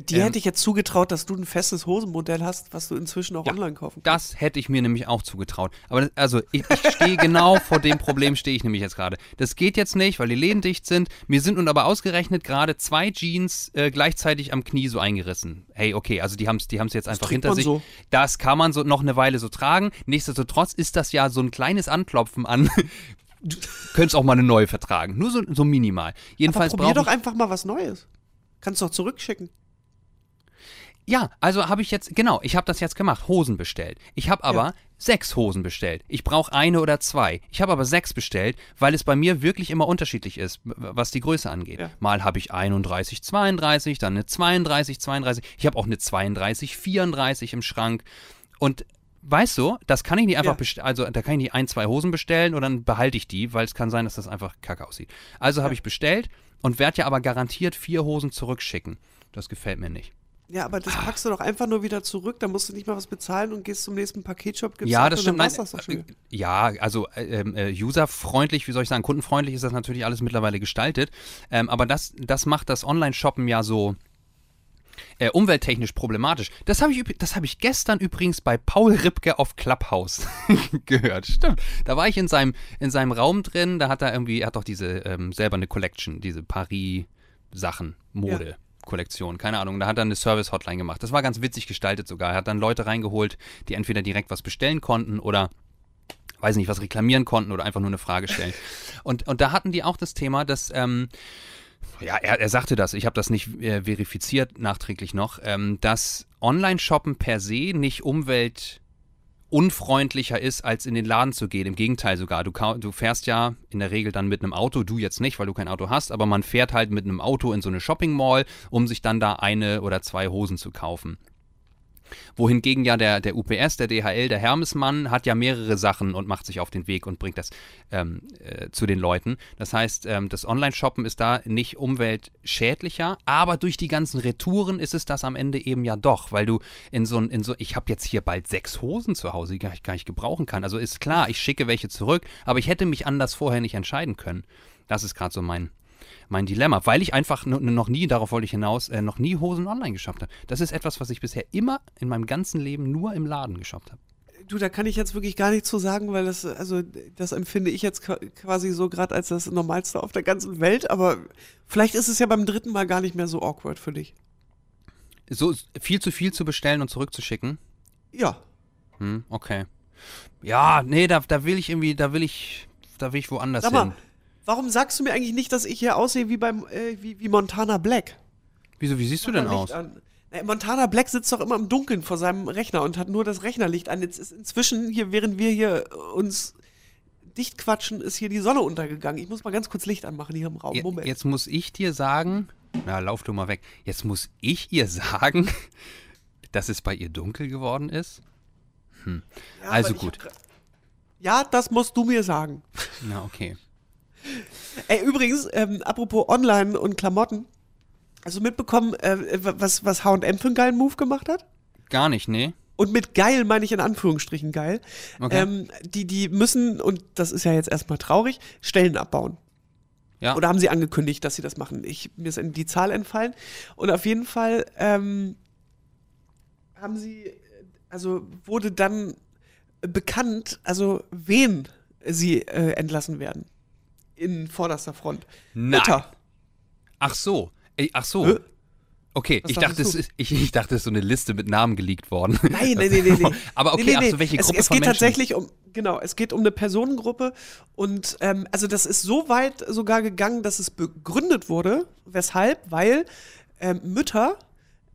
Die Ähm, hätte ich jetzt zugetraut, dass du ein festes Hosenmodell hast, was du inzwischen auch Ja, online kaufen kannst. Das hätte ich mir nämlich auch zugetraut. Aber das, also ich, ich stehe genau vor dem Problem, stehe ich nämlich jetzt gerade. Das geht jetzt nicht, weil die Läden dicht sind. Mir sind nun aber ausgerechnet gerade zwei Jeans äh, gleichzeitig am Knie so eingerissen. Hey, okay, also die haben es die haben's jetzt einfach hinter sich. so. Das kann man so noch eine Weile so tragen. Nichtsdestotrotz ist das ja so ein kleines Anklopfen an. Du könntest auch mal eine neue vertragen. Nur so, so minimal. Aber Jedenfalls probier brauche doch einfach mal was Neues. Kannst doch zurückschicken. Ja, also habe ich jetzt, genau, ich habe das jetzt gemacht, Hosen bestellt. Ich habe aber Ja. sechs Hosen bestellt. Ich brauche eine oder zwei. Ich habe aber sechs bestellt, weil es bei mir wirklich immer unterschiedlich ist, was die Größe angeht. Ja. Mal habe ich 31, 32, dann eine 32, 32. Ich habe auch eine 32, 34 im Schrank. Und weißt du, das kann ich nicht einfach Ja. bestellen, also da kann ich nicht ein, zwei Hosen bestellen und dann behalte ich die, weil es kann sein, dass das einfach kacke aussieht. Also habe ich bestellt und werde ja aber garantiert vier Hosen zurückschicken. Das gefällt mir nicht. Ja, aber das packst du doch einfach nur wieder zurück, da musst du nicht mal was bezahlen und gehst zum nächsten Paketshop, gibst Ja, das stimmt. Nein, das äh, ja, also äh, ähm, äh, userfreundlich, wie soll ich sagen, kundenfreundlich ist das natürlich alles mittlerweile gestaltet. Ähm, aber das, das macht das Online-Shoppen ja so äh, umwelttechnisch problematisch. Das habe ich, das hab ich gestern übrigens bei Paul Ripke auf Clubhouse gehört. Stimmt. Da war ich in seinem, in seinem Raum drin, da hat er irgendwie, er hat doch diese ähm, selber eine Collection, diese Paris-Sachen, Mode. Kollektion, keine Ahnung, da hat er eine Service-Hotline gemacht. Das war ganz witzig gestaltet sogar. Er hat dann Leute reingeholt, die entweder direkt was bestellen konnten oder weiß nicht, was reklamieren konnten oder einfach nur eine Frage stellen. Und, und da hatten die auch das Thema, dass, ähm, ja, er, er sagte das, ich habe das nicht äh, verifiziert nachträglich noch, ähm, dass Online-Shoppen per se nicht umweltunfreundlicher ist, als in den Laden zu gehen. Im Gegenteil sogar. Du, du fährst ja in der Regel dann mit einem Auto, du jetzt nicht, weil du kein Auto hast, aber man fährt halt mit einem Auto in so eine Shopping-Mall, um sich dann da eine oder zwei Hosen zu kaufen. Wohingegen ja der, der UPS, der DHL, der Hermesmann hat ja mehrere Sachen und macht sich auf den Weg und bringt das ähm, äh, zu den Leuten. Das heißt, ähm, das Online-Shoppen ist da nicht umweltschädlicher, aber durch die ganzen Retouren ist es das am Ende eben ja doch, weil du in so ein, in so, ich habe jetzt hier bald sechs Hosen zu Hause, die nicht, gar nicht gebrauchen kann. Also ist klar, ich schicke welche zurück, aber ich hätte mich anders vorher nicht entscheiden können. Das ist gerade so mein, mein Dilemma, weil ich einfach no- noch nie, darauf wollte ich hinaus, äh, noch nie Hosen online geshoppt habe. Das ist etwas, was ich bisher immer in meinem ganzen Leben nur im Laden geshoppt habe. Du, da kann ich jetzt wirklich gar nichts zu sagen, weil das, also, das empfinde ich jetzt qua- quasi so gerade als das Normalste auf der ganzen Welt, aber vielleicht ist es ja beim dritten Mal gar nicht mehr so awkward für dich. So viel zu viel zu bestellen und zurückzuschicken. Ja. Hm, okay. Ja, nee, da, da will ich irgendwie, da will ich, da will ich woanders Sag hin. Warum sagst du mir eigentlich nicht, dass ich hier aussehe wie beim, äh, wie, wie Montana Black? Wieso, wie siehst du denn aus? An. Na, Montana Black sitzt doch immer im Dunkeln vor seinem Rechner und hat nur das Rechnerlicht an. Jetzt ist inzwischen hier, während wir hier äh, uns dicht quatschen, ist hier die Sonne untergegangen. Ich muss mal ganz kurz Licht anmachen hier im Raum. Je- Moment. Jetzt muss ich dir sagen, na, lauf du mal weg. Jetzt muss ich ihr sagen, dass es bei ihr dunkel geworden ist. Ja, also gut. hab Ja, das musst du mir sagen. Na, okay. Ey, übrigens, ähm, apropos Online und Klamotten. Hast du mitbekommen, äh, was, was H&M für einen geilen Move gemacht hat? Gar nicht, nee. Und mit geil meine ich in Anführungsstrichen geil. Okay. Ähm, die, die müssen, und das ist ja jetzt erstmal traurig, Stellen abbauen. Ja. Oder haben sie angekündigt, dass sie das machen? Ich, mir ist die Zahl entfallen. Und auf jeden Fall ähm, haben sie, äh, also wurde dann bekannt, also wen sie äh, entlassen werden. In vorderster Front. Nein. Mütter. Ach so. Ach so. Hä? Okay, Was ich dachte, es ich, ich dachte, es ist so eine Liste mit Namen geleakt worden. Nein, nein, nein, nein. Aber okay, nee, nee, ach so, welche es, Gruppe es von geht Menschen? tatsächlich um, genau, es geht um eine Personengruppe und ähm, also das ist so weit sogar gegangen, dass es begründet wurde. Weshalb? Weil ähm, Mütter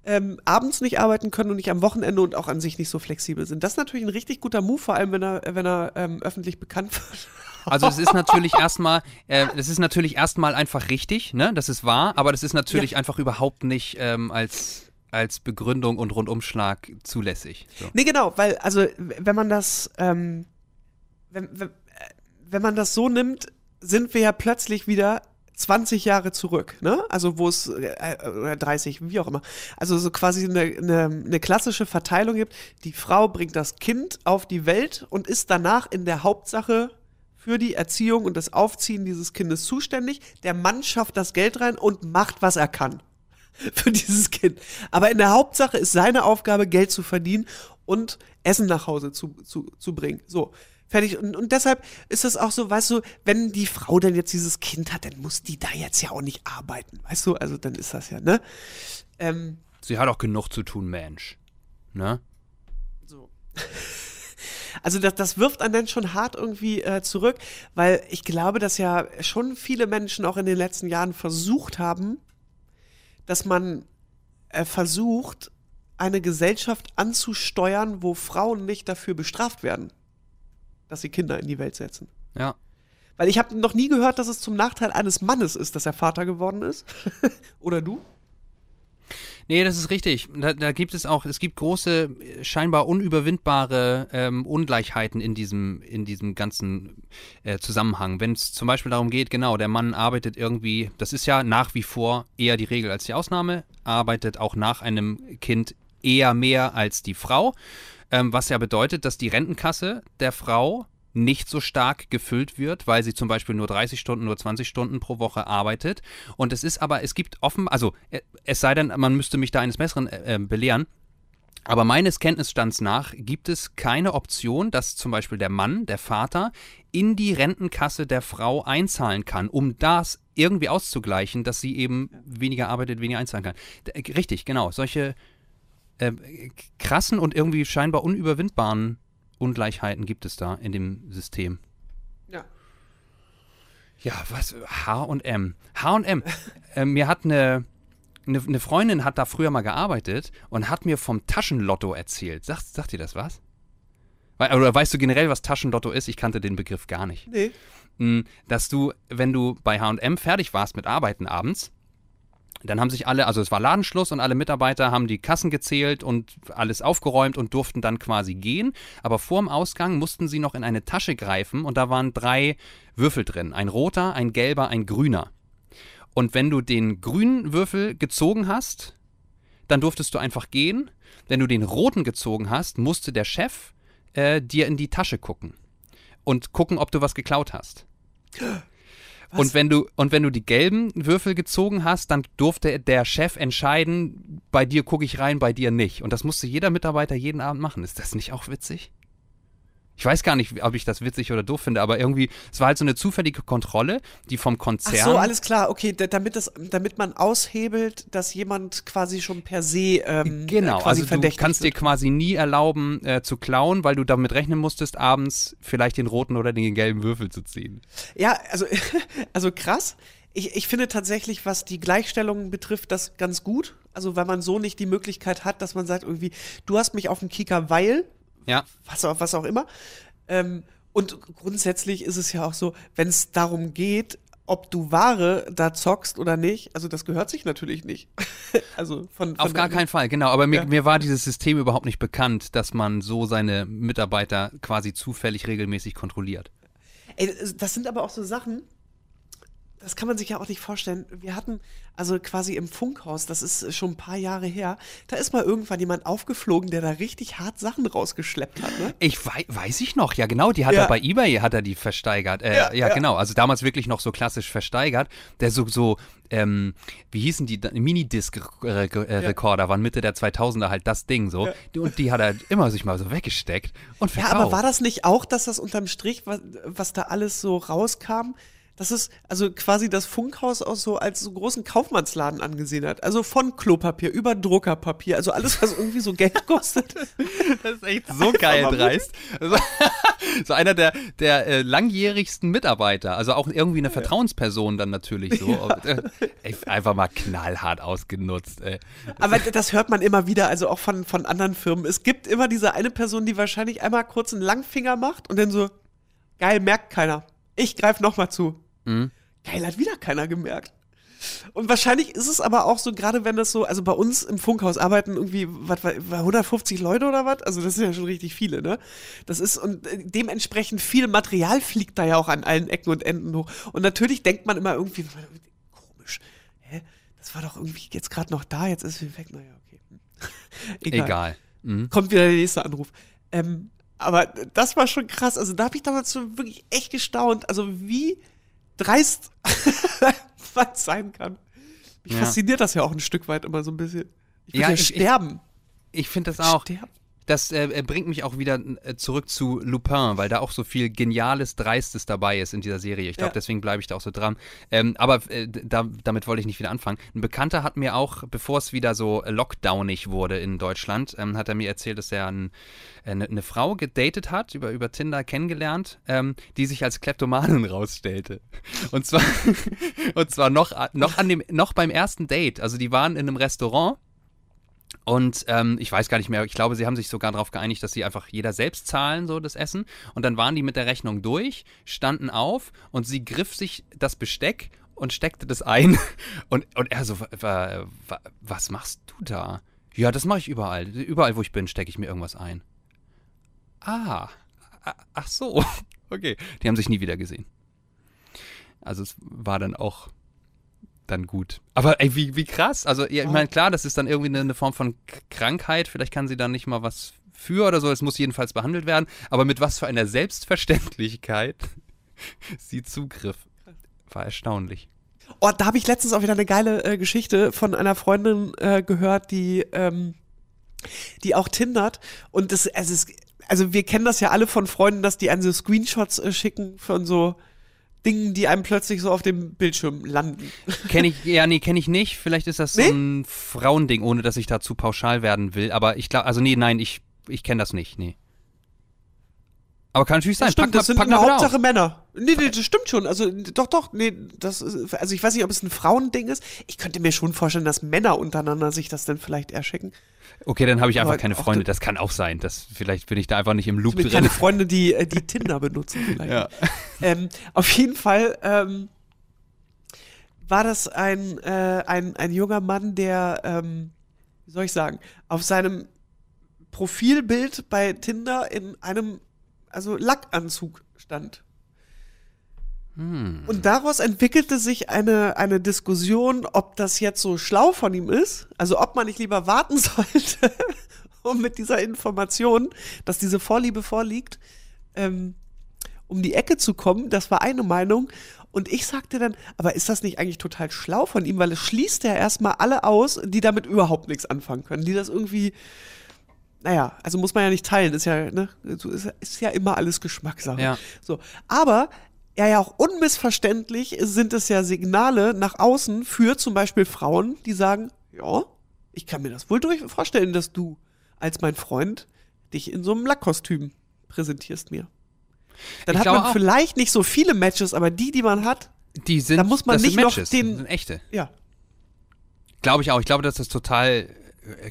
ähm, abends nicht arbeiten können und nicht am Wochenende und auch an sich nicht so flexibel sind. Das ist natürlich ein richtig guter Move, vor allem wenn er, wenn er ähm, öffentlich bekannt wird. Also es ist natürlich erstmal, äh, das ist natürlich erstmal einfach richtig, ne? Das ist wahr, aber das ist natürlich einfach überhaupt nicht ähm, als, als Begründung und Rundumschlag zulässig. So. Nee, genau, weil, also, wenn man das, ähm, wenn, wenn, äh, wenn man das so nimmt, sind wir ja plötzlich wieder 20 Jahre zurück, ne? Also, wo es, äh, oder 30, wie auch immer. Also, so quasi eine, eine, eine klassische Verteilung gibt. Die Frau bringt das Kind auf die Welt und ist danach in der Hauptsache für die Erziehung und das Aufziehen dieses Kindes zuständig. Der Mann schafft das Geld rein und macht, was er kann für dieses Kind. Aber in der Hauptsache ist seine Aufgabe, Geld zu verdienen und Essen nach Hause zu, zu, zu bringen. So, fertig. Und, und deshalb ist es auch so, weißt du, wenn die Frau dann jetzt dieses Kind hat, dann muss die da jetzt ja auch nicht arbeiten. Weißt du, also dann ist das ja, ne? Ähm, Sie hat auch genug zu tun, Mensch. Ne? so. Also das, das wirft einen dann schon hart irgendwie äh, zurück, weil ich glaube, dass ja schon viele Menschen auch in den letzten Jahren versucht haben, dass man äh, versucht, eine Gesellschaft anzusteuern, wo Frauen nicht dafür bestraft werden, dass sie Kinder in die Welt setzen. Ja. Weil ich habe noch nie gehört, dass es zum Nachteil eines Mannes ist, dass er Vater geworden ist. Oder du? Nee, das ist richtig. Da, da gibt es auch, es gibt große, scheinbar unüberwindbare ähm, Ungleichheiten in diesem, in diesem ganzen äh, Zusammenhang. Wenn es zum Beispiel darum geht, genau, der Mann arbeitet irgendwie, das ist ja nach wie vor eher die Regel als die Ausnahme, arbeitet auch nach einem Kind eher mehr als die Frau, ähm, was ja bedeutet, dass die Rentenkasse der Frau nicht so stark gefüllt wird, weil sie zum Beispiel nur 30 Stunden, nur 20 Stunden pro Woche arbeitet. Und es ist aber, es gibt offen, also äh, es sei denn, man müsste mich da eines Besseren äh, äh, belehren. Aber meines Kenntnisstands nach gibt es keine Option, dass zum Beispiel der Mann, der Vater, in die Rentenkasse der Frau einzahlen kann, um das irgendwie auszugleichen, dass sie eben weniger arbeitet, weniger einzahlen kann. D richtig, genau. Solche äh, krassen und irgendwie scheinbar unüberwindbaren Ungleichheiten gibt es da in dem System. Ja. Ja, was? H&M. H&M. äh, mir hat eine, eine, eine Freundin hat da früher mal gearbeitet und hat mir vom Taschenlotto erzählt. Sagt, sagt dir das was? Weil, oder weißt du generell, was Taschenlotto ist? Ich kannte den Begriff gar nicht. Nee. Mm, Dass du, wenn du bei H&M fertig warst mit Arbeiten abends, dann haben sich alle, also es war Ladenschluss und alle Mitarbeiter haben die Kassen gezählt und alles aufgeräumt und durften dann quasi gehen. Aber vorm Ausgang mussten sie noch in eine Tasche greifen und da waren drei Würfel drin. Ein roter, ein gelber, ein grüner. Und wenn du den grünen Würfel gezogen hast, dann durftest du einfach gehen. Wenn du den roten gezogen hast, musste der Chef äh, dir in die Tasche gucken und gucken, ob du was geklaut hast. Und wenn du und wenn du die gelben Würfel gezogen hast, dann durfte der Chef entscheiden, bei dir gucke ich rein, bei dir nicht. Und das musste jeder Mitarbeiter jeden Abend machen. Ist das nicht auch witzig? Ich weiß gar nicht, ob ich das witzig oder doof finde, aber irgendwie, es war halt so eine zufällige Kontrolle, die vom Ach Konzern. so, alles klar, okay, da- damit, das, damit man aushebelt, dass jemand quasi schon per se ähm, Genau, äh, quasi also du kannst dir wird. quasi nie erlauben äh, zu klauen, weil du damit rechnen musstest, abends vielleicht den roten oder den gelben Würfel zu ziehen. Ja, also, also krass. Ich, ich finde tatsächlich, was die Gleichstellung betrifft, das ganz gut. Also, weil man so nicht die Möglichkeit hat, dass man sagt, irgendwie, du hast mich auf dem Kieker, weil, Ja, was auch, was auch immer. Ähm, und grundsätzlich ist es ja auch so, wenn es darum geht, ob du Ware da zockst oder nicht, also das gehört sich natürlich nicht. also von, von Auf gar keinen Fall, genau. Aber mir, Ja. mir war dieses System überhaupt nicht bekannt, dass man so seine Mitarbeiter quasi zufällig regelmäßig kontrolliert. Ey, das sind aber auch so Sachen, das kann man sich ja auch nicht vorstellen. Wir hatten also quasi im Funkhaus, das ist schon ein paar Jahre her, da ist mal irgendwann jemand aufgeflogen, der da richtig hart Sachen rausgeschleppt hat. Ne? Ich wei weiß ich noch, ja genau, die hat Ja. er bei eBay, hat er die versteigert. Äh, ja, Ja, ja. genau, also damals wirklich noch so klassisch versteigert. Der so, so ähm, wie hießen die, Minidisc-Rekorder waren Mitte der 2000er halt das Ding so. Und die hat er immer sich mal so weggesteckt und Ja, verkauft. aber war das nicht auch, dass das unterm Strich, was, was da alles so rauskam, dass es also quasi das Funkhaus auch so als so großen Kaufmannsladen angesehen hat? Also von Klopapier über Druckerpapier, also alles, was irgendwie so Geld kostet. Das ist echt so geil dreist. Also, so einer der, der äh, langjährigsten Mitarbeiter, also auch irgendwie eine Vertrauensperson dann natürlich so. Und, äh, einfach mal knallhart ausgenutzt. Ey. Aber das hört man immer wieder, also auch von, von anderen Firmen. Es gibt immer diese eine Person, die wahrscheinlich einmal kurz einen Langfinger macht und dann so, geil, merkt keiner. Ich greife nochmal zu. Mhm. Geil, hat wieder keiner gemerkt. Und wahrscheinlich ist es aber auch so, gerade wenn das so, also bei uns im Funkhaus arbeiten irgendwie, was war, war 150 Leute oder was? Also das sind ja schon richtig viele, ne? Das ist, und äh, dementsprechend viel Material fliegt da ja auch an allen Ecken und Enden hoch. Und natürlich denkt man immer irgendwie, komisch, hä? Das war doch irgendwie jetzt gerade noch da, jetzt ist es weg. Naja, okay. Egal. Mhm. Kommt wieder der nächste Anruf. Ähm, aber das war schon krass. Also da habe ich damals so wirklich echt gestaunt. Also wie dreist man sein kann. Mich Ja. fasziniert das ja auch ein Stück weit immer so ein bisschen. Ich will Ja, ja, ich- ich- sterben. Ich finde das auch. Sterben. Das äh, bringt mich auch wieder äh, zurück zu Lupin, weil da auch so viel Geniales, Dreistes dabei ist in dieser Serie. Ich glaube, Ja. deswegen bleibe ich da auch so dran. Ähm, aber äh, da, damit wollte ich nicht wieder anfangen. Ein Bekannter hat mir auch, bevor es wieder so lockdownig wurde in Deutschland, ähm, hat er mir erzählt, dass er ein, eine, eine Frau gedatet hat, über, über Tinder kennengelernt, ähm, die sich als Kleptomanin rausstellte. Und zwar, und zwar noch, noch, an dem, noch beim ersten Date. Also die waren in einem Restaurant Und ähm, ich weiß gar nicht mehr, ich glaube, sie haben sich sogar darauf geeinigt, dass sie einfach jeder selbst zahlen, so das Essen. Und dann waren die mit der Rechnung durch, standen auf und sie griff sich das Besteck und steckte das ein. Und, und er so, wa- wa- was machst du da? Ja, das mache ich überall. Überall, wo ich bin, stecke ich mir irgendwas ein. Ah, ach so. Okay, die haben sich nie wieder gesehen. Also es war dann auch dann gut. Aber ey, wie, wie krass. Also, ja, ich meine, klar, das ist dann irgendwie eine, eine Form von Krankheit. Vielleicht kann sie da nicht mal was für oder so. Es muss jedenfalls behandelt werden. Aber mit was für einer Selbstverständlichkeit sie zugriff. War erstaunlich. Oh, da habe ich letztens auch wieder eine geile äh, Geschichte von einer Freundin äh, gehört, die, ähm, die auch tindert. Und das, also, es, also wir kennen das ja alle von Freunden, dass die einen so Screenshots äh, schicken von so Dingen, die einem plötzlich so auf dem Bildschirm landen. Kenne ich, ja, nee, kenne ich nicht. Vielleicht ist das so Nee? ein Frauending, ohne dass ich da zu pauschal werden will. Aber ich glaube, also nee, nein, ich, ich kenne das nicht, nee. Aber kann natürlich sein. Das stimmt, Pack das sind pack in der Hauptsache aus. Männer. Nee, nee, das stimmt schon. Also, doch, doch, nee, das ist, also ich weiß nicht, ob es ein Frauending ist. Ich könnte mir schon vorstellen, dass Männer untereinander sich das dann vielleicht eher schicken. Okay, dann habe ich einfach Aber keine Freunde. da- Das kann auch sein. Das, vielleicht bin ich da einfach nicht im Loop Mit drin. keine Freunde, die, äh, die Tinder benutzen vielleicht. Ja. Ähm, auf jeden Fall ähm, war das ein, äh, ein, ein junger Mann, der, ähm, wie soll ich sagen, auf seinem Profilbild bei Tinder in einem, also Lackanzug stand. Hm. Und daraus entwickelte sich eine, eine Diskussion, ob das jetzt so schlau von ihm ist, also ob man nicht lieber warten sollte, um mit dieser Information, dass diese Vorliebe vorliegt, ähm, um die Ecke zu kommen. Das war eine Meinung. Und ich sagte dann, aber ist das nicht eigentlich total schlau von ihm, weil es schließt ja erstmal alle aus, die damit überhaupt nichts anfangen können, die das irgendwie, naja, also muss man ja nicht teilen, ist ja, ne, ist ja immer alles Geschmackssache. Ja. So, aber ja, ja, auch unmissverständlich sind es ja Signale nach außen für zum Beispiel Frauen, die sagen, ja, ich kann mir das wohl durch vorstellen, dass du als mein Freund dich in so einem Lackkostüm präsentierst mir. Dann Ich hat man vielleicht nicht so viele Matches, aber die, die man hat, Die sind, Da muss man das sind nicht noch den- das sind echte. ja. Glaube ich auch. Ich glaube, dass das total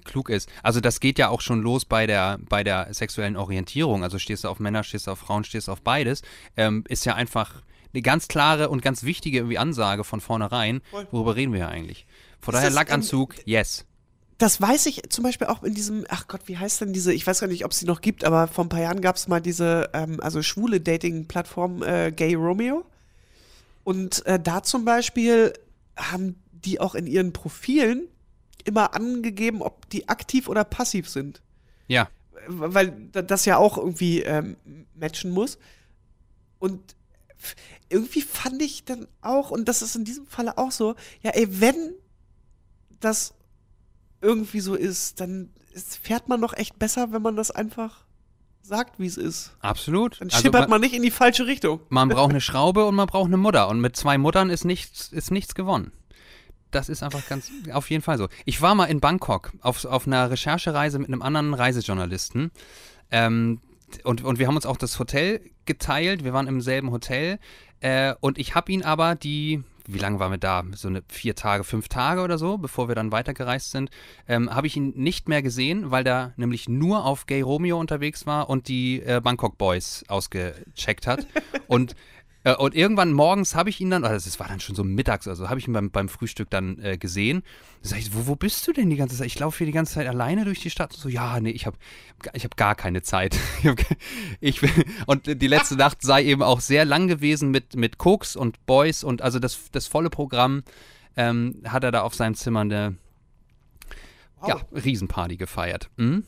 klug ist. Also das geht ja auch schon los bei der, bei der sexuellen Orientierung. Also stehst du auf Männer, stehst du auf Frauen, stehst du auf beides. Ähm, ist ja einfach eine ganz klare und ganz wichtige irgendwie Ansage von vornherein. Worüber reden wir ja eigentlich? Von daher das, ähm, Lackanzug, yes. Das weiß ich zum Beispiel auch in diesem, ach Gott, wie heißt denn diese, ich weiß gar nicht, ob es die noch gibt, aber vor ein paar Jahren gab es mal diese, ähm, also schwule Dating-Plattform äh, Gay Romeo. Und äh, da zum Beispiel haben die auch in ihren Profilen immer angegeben, ob die aktiv oder passiv sind. Ja. Weil da- das ja auch irgendwie ähm, matchen muss. Und irgendwie fand ich dann auch, und das ist in diesem Falle auch so, ja, ey, wenn das irgendwie so ist, dann fährt man doch echt besser, wenn man das einfach sagt, wie es ist. Absolut. Dann Also schippert man, man nicht in die falsche Richtung. man braucht eine Schraube und man braucht eine Mutter. Und mit zwei Muttern ist nichts, ist nichts gewonnen. Das ist einfach ganz, auf jeden Fall so. Ich war mal in Bangkok auf, auf einer Recherchereise mit einem anderen Reisejournalisten. Ähm, und, und wir haben uns auch das Hotel geteilt. Wir waren im selben Hotel. Äh, und ich habe ihn aber die, wie lange waren wir da? So eine vier Tage, fünf Tage oder so, bevor wir dann weitergereist sind, ähm, habe ich ihn nicht mehr gesehen, weil der nämlich nur auf Gay Romeo unterwegs war und die äh, Bangkok Boys ausgecheckt hat. und und irgendwann morgens habe ich ihn dann, oder es war dann schon so mittags, also habe ich ihn beim, beim Frühstück dann äh, gesehen. Da sag ich, wo, wo bist du denn die ganze Zeit? Ich laufe hier die ganze Zeit alleine durch die Stadt. Und so, ja, nee, ich habe ich hab gar keine Zeit. Ich und die letzte Nacht sei eben auch sehr lang gewesen mit, mit Koks und Boys und also das, das volle Programm ähm, hat er da auf seinem Zimmer eine ja, Riesenparty gefeiert. Mhm.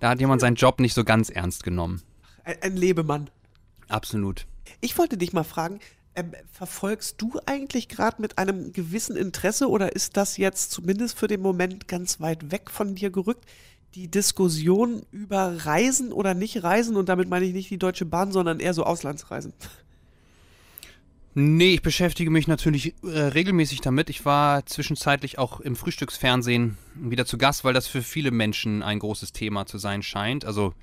Da hat jemand seinen Job nicht so ganz ernst genommen. Ein, ein Lebemann. Absolut. Ich wollte dich mal fragen, ähm, verfolgst du eigentlich gerade mit einem gewissen Interesse oder ist das jetzt zumindest für den Moment ganz weit weg von dir gerückt? Die Diskussion über Reisen oder nicht Reisen, und damit meine ich nicht die Deutsche Bahn, sondern eher so Auslandsreisen. Nee, ich beschäftige mich natürlich äh, regelmäßig damit. Ich war zwischenzeitlich auch im Frühstücksfernsehen wieder zu Gast, weil das für viele Menschen ein großes Thema zu sein scheint. Also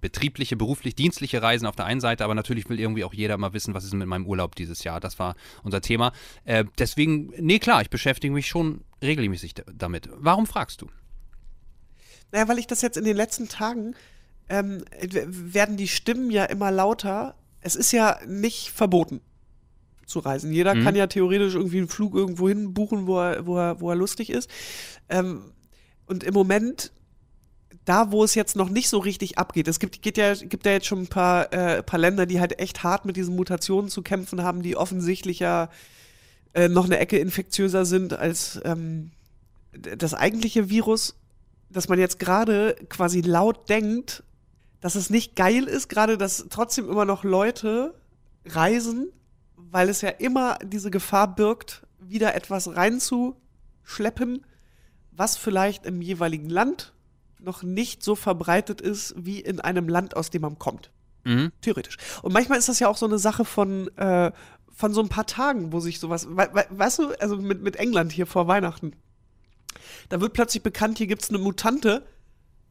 betriebliche, beruflich, dienstliche Reisen auf der einen Seite, aber natürlich will irgendwie auch jeder mal wissen, was ist mit meinem Urlaub dieses Jahr. Das war unser Thema. Äh, deswegen, nee, klar, ich beschäftige mich schon regelmäßig damit. Warum fragst du? Naja, weil ich das jetzt in den letzten Tagen, ähm, werden die Stimmen ja immer lauter. Es ist ja nicht verboten zu reisen. Jeder Mhm. kann ja theoretisch irgendwie einen Flug irgendwo hin buchen, wo er, wo er, wo er lustig ist. Ähm, und im Moment, da wo es jetzt noch nicht so richtig abgeht, es gibt, geht ja, gibt ja jetzt schon ein paar, äh, paar Länder, die halt echt hart mit diesen Mutationen zu kämpfen haben, die offensichtlich ja äh, noch eine Ecke infektiöser sind als ähm, das eigentliche Virus, dass man jetzt gerade quasi laut denkt, dass es nicht geil ist, gerade dass trotzdem immer noch Leute reisen, weil es ja immer diese Gefahr birgt, wieder etwas reinzuschleppen, was vielleicht im jeweiligen Land noch nicht so verbreitet ist wie in einem Land, aus dem man kommt. Mhm. Theoretisch. Und manchmal ist das ja auch so eine Sache von, äh, von so ein paar Tagen, wo sich sowas, we we weißt du, also mit, mit England hier vor Weihnachten, da wird plötzlich bekannt, hier gibt es eine Mutante,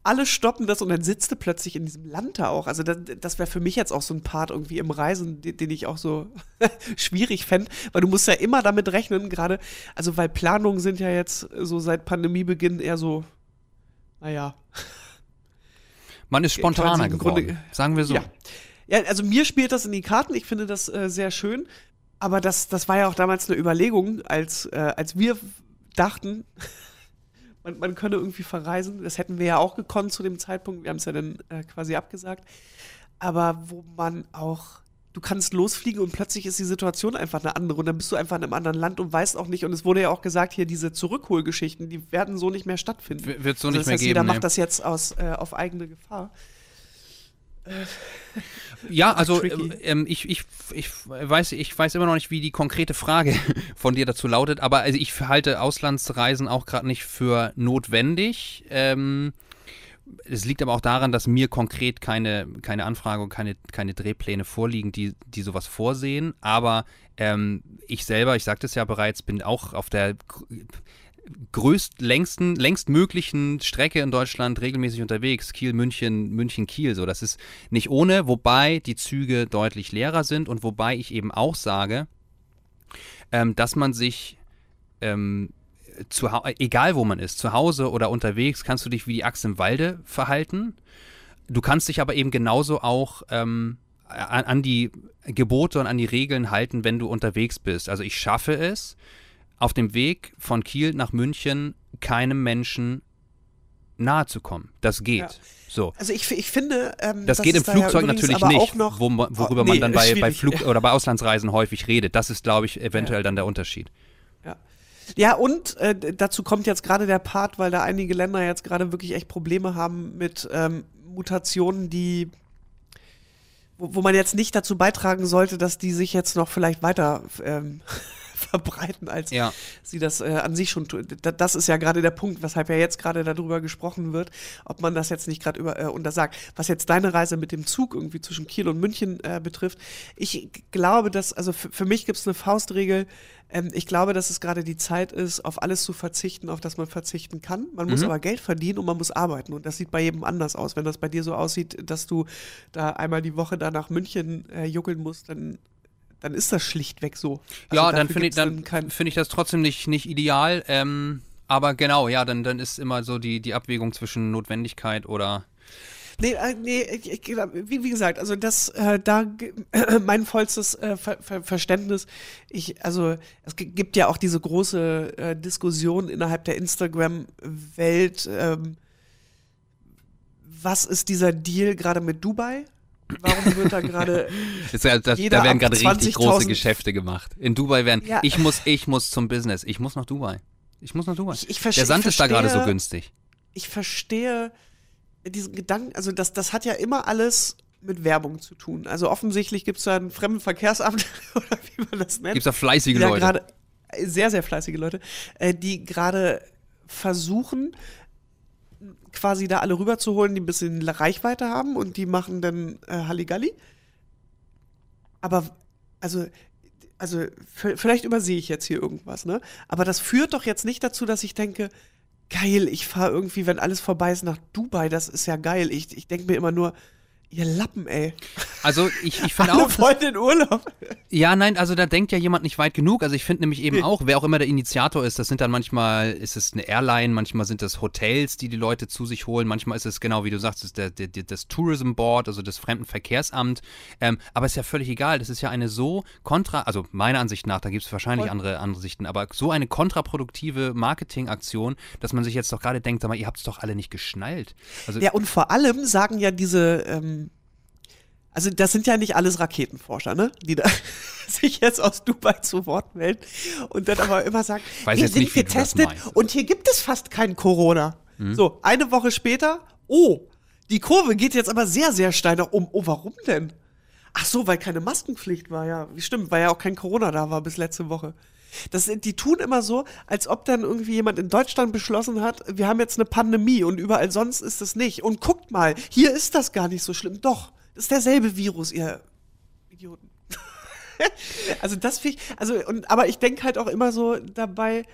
alle stoppen das und dann sitzt du plötzlich in diesem Land da auch. Also das, das wäre für mich jetzt auch so ein Part irgendwie im Reisen, den, den ich auch so schwierig fände, weil du musst ja immer damit rechnen, gerade, also weil Planungen sind ja jetzt so seit Pandemiebeginn eher so, naja, Man ist spontaner geworden, Grunde- sagen wir so. Ja. ja, also mir spielt das in die Karten. Ich finde das äh, sehr schön. Aber das, das war ja auch damals eine Überlegung, als, äh, als wir dachten, man, man könne irgendwie verreisen. Das hätten wir ja auch gekonnt zu dem Zeitpunkt. Wir haben es ja dann äh, quasi abgesagt. Aber wo man auch, du kannst losfliegen und plötzlich ist die Situation einfach eine andere und dann bist du einfach in einem anderen Land und weißt auch nicht. Und es wurde ja auch gesagt, hier diese Zurückholgeschichten, die werden so nicht mehr stattfinden. W- Wird so Also nicht das mehr heißt, geben. Jeder ne? macht das jetzt aus, äh, auf eigene Gefahr. Ja, also tricky. ähm, ich, ich, ich, weiß, ich weiß immer noch nicht, wie die konkrete Frage von dir dazu lautet, aber also ich halte Auslandsreisen auch gerade nicht für notwendig. Ähm, es liegt aber auch daran, dass mir konkret keine, keine Anfrage und keine, keine Drehpläne vorliegen, die, die sowas vorsehen. Aber ähm, ich selber, ich sagte es ja bereits, bin auch auf der gr- größt, längsten, längstmöglichen Strecke in Deutschland regelmäßig unterwegs. Kiel, München, München, Kiel. So, das ist nicht ohne, wobei die Züge deutlich leerer sind und wobei ich eben auch sage, ähm, dass man sich ähm, zu, hau- egal wo man ist, zu Hause oder unterwegs, kannst du dich wie die Axt im Walde verhalten. Du kannst dich aber eben genauso auch ähm, an, an die Gebote und an die Regeln halten, wenn du unterwegs bist. Also ich schaffe es, auf dem Weg von Kiel nach München keinem Menschen nahe zu kommen. Das geht. Ja. So. Also ich, ich finde, ähm, Das dass geht im ja Flugzeug übrigens natürlich nicht, noch, worüber Oh, man nee, dann bei, bei. Flug oder bei Auslandsreisen häufig redet. Das ist, glaube ich, eventuell dann der Unterschied. Ja, und äh, dazu kommt jetzt gerade der Part, weil da einige Länder jetzt gerade wirklich echt Probleme haben mit ähm, Mutationen, die wo, wo man jetzt nicht dazu beitragen sollte, dass die sich jetzt noch vielleicht weiter ähm, verbreiten, als Ja. sie das äh, an sich schon tun. Da- Das ist ja gerade der Punkt, weshalb ja jetzt gerade darüber gesprochen wird, ob man das jetzt nicht gerade über äh, untersagt. Was jetzt deine Reise mit dem Zug irgendwie zwischen Kiel und München äh, betrifft, ich glaube, dass, also für, mich gibt es eine Faustregel. Ähm, ich glaube, dass es gerade die Zeit ist, auf alles zu verzichten, auf das man verzichten kann. Man muss Mhm. aber Geld verdienen und man muss arbeiten. Und das sieht bei jedem anders aus. Wenn das bei dir so aussieht, dass du da einmal die Woche da nach München äh, juckeln musst, dann dann ist das schlichtweg so. Also ja, dann finde ich, dann kein, finde ich das trotzdem nicht, nicht ideal. Ähm, aber genau, ja, dann, dann ist immer so die, die Abwägung zwischen Notwendigkeit oder. Nee, äh, nee ich, glaub, wie, wie gesagt, also das, äh, da g- mein vollstes äh, Ver Ver Verständnis. Ich, also es gibt ja auch diese große äh, Diskussion innerhalb der Instagram-Welt. Ähm, was ist dieser Deal gerade mit Dubai? Warum wird da gerade da werden gerade richtig 20.000 große Geschäfte gemacht. In Dubai werden. Ja. Ich muss, ich muss zum Business. Ich muss nach Dubai. Ich muss nach Dubai. Ich- ich Der Sand ist da gerade so günstig. ich verstehe diesen Gedanken, also das, das hat ja immer alles mit Werbung zu tun. Also offensichtlich gibt es da ein Fremdenverkehrsamt oder wie man das nennt. Gibt's da fleißige Leute? gerade sehr, sehr fleißige Leute, äh, die gerade versuchen, quasi da alle rüberzuholen, die ein bisschen Reichweite haben und die machen dann äh, Halligalli. Aber, also, also vielleicht übersehe ich jetzt hier irgendwas, ne? Aber das führt doch jetzt nicht dazu, dass ich denke, geil, ich fahre irgendwie, wenn alles vorbei ist, nach Dubai, das ist ja geil. Ich, ich denke mir immer nur, Ihr Lappen, ey. Also ich, ich finde auch, voll in Urlaub. ja, nein, also da denkt ja jemand nicht weit genug. Also ich finde nämlich eben auch, wer auch immer der Initiator ist, das sind dann manchmal, ist es eine Airline, manchmal sind das Hotels, die die Leute zu sich holen, manchmal ist es genau wie du sagst, der, der, das Tourism Board, also das Fremdenverkehrsamt. Ähm, aber ist ja völlig egal. Das ist ja eine so kontra, also meiner Ansicht nach, da gibt es wahrscheinlich Voll. andere, andere Sichten, aber so eine kontraproduktive Marketingaktion, dass man sich jetzt doch gerade denkt, sag mal, ihr habt es doch alle nicht geschnallt. Also Ja, und vor allem sagen ja diese, ähm, also das sind ja nicht alles Raketenforscher, ne? Die da sich jetzt aus Dubai zu Wort melden und dann aber immer sagen, Weiß hier sind nicht, wie wir du das testet meinst. und hier gibt es fast kein Corona. Mhm. So, eine Woche später, oh, die Kurve geht jetzt aber sehr, sehr steil nach oben. Oh, warum denn? Ach so, weil keine Maskenpflicht war, ja. Stimmt, weil ja auch kein Corona da war bis letzte Woche. Das, die tun immer so, als ob dann irgendwie jemand in Deutschland beschlossen hat, wir haben jetzt eine Pandemie und überall sonst ist es nicht. Und guckt mal, hier ist das gar nicht so schlimm. Doch, das ist derselbe Virus, ihr Idioten. also das finde ich, also, und, aber ich denke halt auch immer so dabei,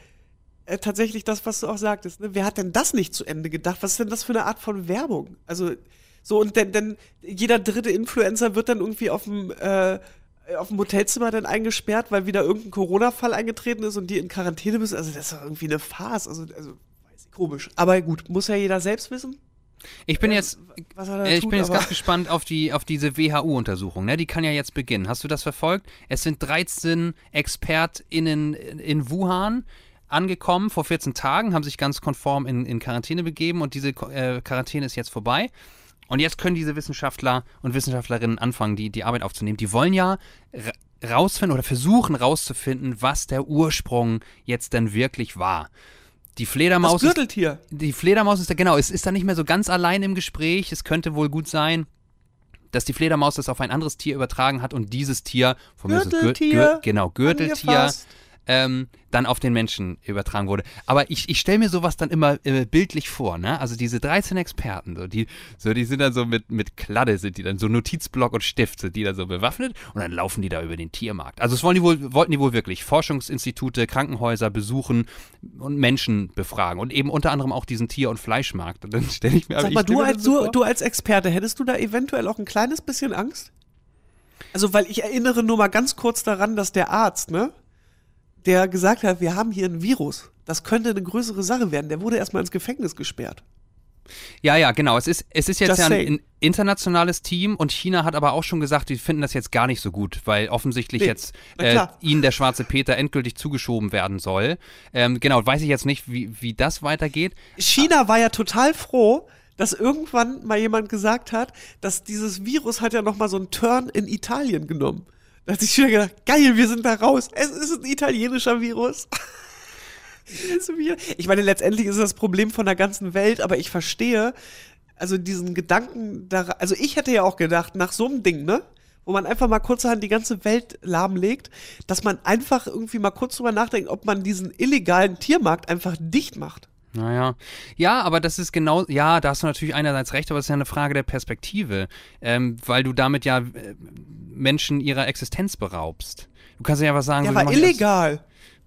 äh, tatsächlich das, was du auch sagtest, ne? wer hat denn das nicht zu Ende gedacht? Was ist denn das für eine Art von Werbung? Also, so, und denn, denn jeder dritte Influencer wird dann irgendwie auf dem, äh, auf dem Hotelzimmer dann eingesperrt, weil wieder irgendein Corona-Fall eingetreten ist und die in Quarantäne müssen. Also, das ist doch irgendwie eine Farce. Also, also weiß ich, komisch. Aber gut, muss ja jeder selbst wissen. Ich bin jetzt, er da Äh, Ich tut, bin jetzt ganz gespannt auf, die, auf diese WHO-Untersuchung. Ne? Die kann ja jetzt beginnen. Hast du das verfolgt? Es sind 13 ExpertInnen in Wuhan angekommen vor 14 Tagen, haben sich ganz konform in, in Quarantäne begeben und diese äh, Quarantäne ist jetzt vorbei. Und jetzt können diese Wissenschaftler und Wissenschaftlerinnen anfangen, die, die Arbeit aufzunehmen. Die wollen ja ra- rausfinden oder versuchen rauszufinden, was der Ursprung jetzt denn wirklich war. Die Das Fledermaus ist Gürteltier. die Fledermaus ist da, genau, es ist da nicht mehr so ganz allein im Gespräch. Es könnte wohl gut sein, dass die Fledermaus das auf ein anderes Tier übertragen hat und dieses Tier, von mir aus das Gür- Gürteltier, Gür- genau, Gürteltier, angefasst. Ähm, dann auf den Menschen übertragen wurde. Aber ich, ich stelle mir sowas dann immer äh, bildlich vor, ne? Also diese 13 Experten, so die, so, die sind dann so mit, mit Kladde, sind die dann so Notizblock und Stift, sind die dann so bewaffnet und dann laufen die da über den Tiermarkt. Also das wollen die wohl, wollten die wohl wirklich. Forschungsinstitute, Krankenhäuser besuchen und Menschen befragen und eben unter anderem auch diesen Tier- und Fleischmarkt. Und dann stelle ich mir Sag mal, du als, so du als Experte, hättest du da eventuell auch ein kleines bisschen Angst? Also, weil ich erinnere nur mal ganz kurz daran, dass der Arzt, ne, der gesagt hat, wir haben hier ein Virus. Das könnte eine größere Sache werden. Der wurde erstmal ins Gefängnis gesperrt. Ja, ja, genau. Es ist, es ist jetzt Just ja ein, ein internationales Team und China hat aber auch schon gesagt, die finden das jetzt gar nicht so gut, weil offensichtlich Nee, jetzt äh, ihnen der schwarze Peter endgültig zugeschoben werden soll. Ähm, genau, weiß ich jetzt nicht, wie, wie das weitergeht. China war ja total froh, dass irgendwann mal jemand gesagt hat, dass dieses Virus hat ja noch mal so einen Turn in Italien genommen. Da hat sich China gedacht, geil, wir sind da raus. Es ist ein italienischer Virus. Wieder- ich meine, letztendlich ist es das Problem von der ganzen Welt, aber ich verstehe, also diesen Gedanken, da, also ich hätte ja auch gedacht, nach so einem Ding, ne? Wo man einfach mal kurzerhand die ganze Welt lahmlegt, dass man einfach irgendwie mal kurz drüber nachdenkt, ob man diesen illegalen Tiermarkt einfach dicht macht. Naja. Ja, aber das ist genau, ja, da hast du natürlich einerseits recht, aber es ist ja eine Frage der Perspektive, ähm, weil du damit ja äh, Menschen ihrer Existenz beraubst. Du kannst ja was sagen, Der so, war illegal.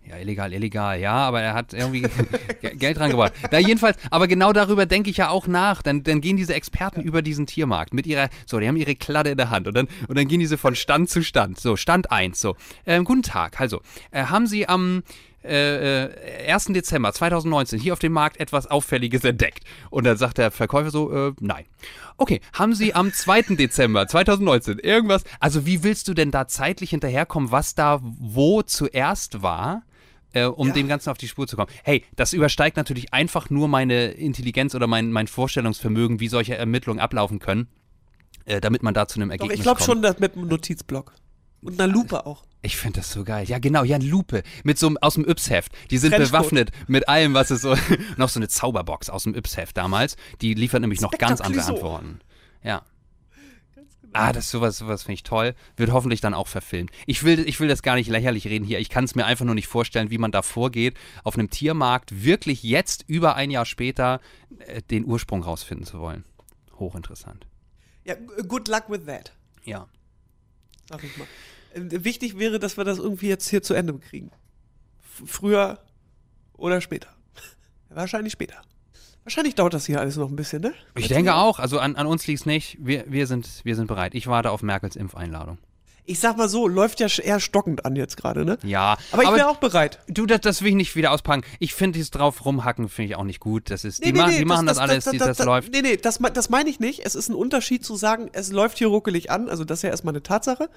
Ja, illegal, illegal, ja, aber er hat irgendwie Ge- Geld reingebracht. Na, jedenfalls, aber genau darüber denke ich ja auch nach. Dann, dann gehen diese Experten über diesen Tiermarkt mit ihrer, so, die haben ihre Kladde in der Hand und dann, und dann gehen diese von Stand zu Stand. So, Stand 1, so. Ähm, guten Tag, also, äh, haben Sie am äh, äh, 1. Dezember 2019 hier auf dem Markt etwas Auffälliges entdeckt? Und dann sagt der Verkäufer so, äh, nein. Okay, haben Sie am 2. Dezember 2019 irgendwas, also wie willst du denn da zeitlich hinterherkommen, was da wo zuerst war? äh, um Ja. dem Ganzen auf die Spur zu kommen. Hey, das übersteigt natürlich einfach nur meine Intelligenz oder mein, mein Vorstellungsvermögen, wie solche Ermittlungen ablaufen können, äh, damit man da zu einem Doch, Ergebnis ich glaube kommt. schon, dass mit einem Notizblock. Und einer Lupe auch. Ich finde das so geil. Ja, genau, ja, eine Lupe mit so einem aus dem Yps-Heft. Die sind Trenchcoat. bewaffnet mit allem, was es so. noch so eine Zauberbox aus dem Yps-Heft damals. Die liefert nämlich noch ganz andere. Antworten. Ja. Ah, das sowas, sowas finde ich toll. Wird hoffentlich dann auch verfilmt. Ich will, ich will das gar nicht lächerlich reden hier. Ich kann es mir einfach nur nicht vorstellen, wie man da vorgeht, auf einem Tiermarkt wirklich jetzt über ein Jahr später äh, den Ursprung rausfinden zu wollen. Hochinteressant. Ja, good luck with that, Ja. Sag ich mal. Äh, Wichtig wäre, dass wir das irgendwie jetzt hier zu Ende kriegen. Früher oder später. Wahrscheinlich später. Wahrscheinlich dauert das hier alles noch ein bisschen, ne? Ich denke auch, also an, an uns liegt es nicht. Wir, wir, sind, wir sind bereit. Ich warte auf Merkels Impfeinladung. Ich sag mal so, läuft ja eher stockend an jetzt gerade, ne? Ja, Aber ich wäre auch bereit. Du, das, das will ich nicht wieder auspacken. Ich finde dieses drauf rumhacken, finde ich auch nicht gut. Das ist, die, Nee, nee, machen, nee, die machen das, alles, die, das, läuft. Nee, nee, das, das meine ich nicht. Es ist ein Unterschied zu sagen, es läuft hier ruckelig an. Also das ist ja erstmal eine Tatsache.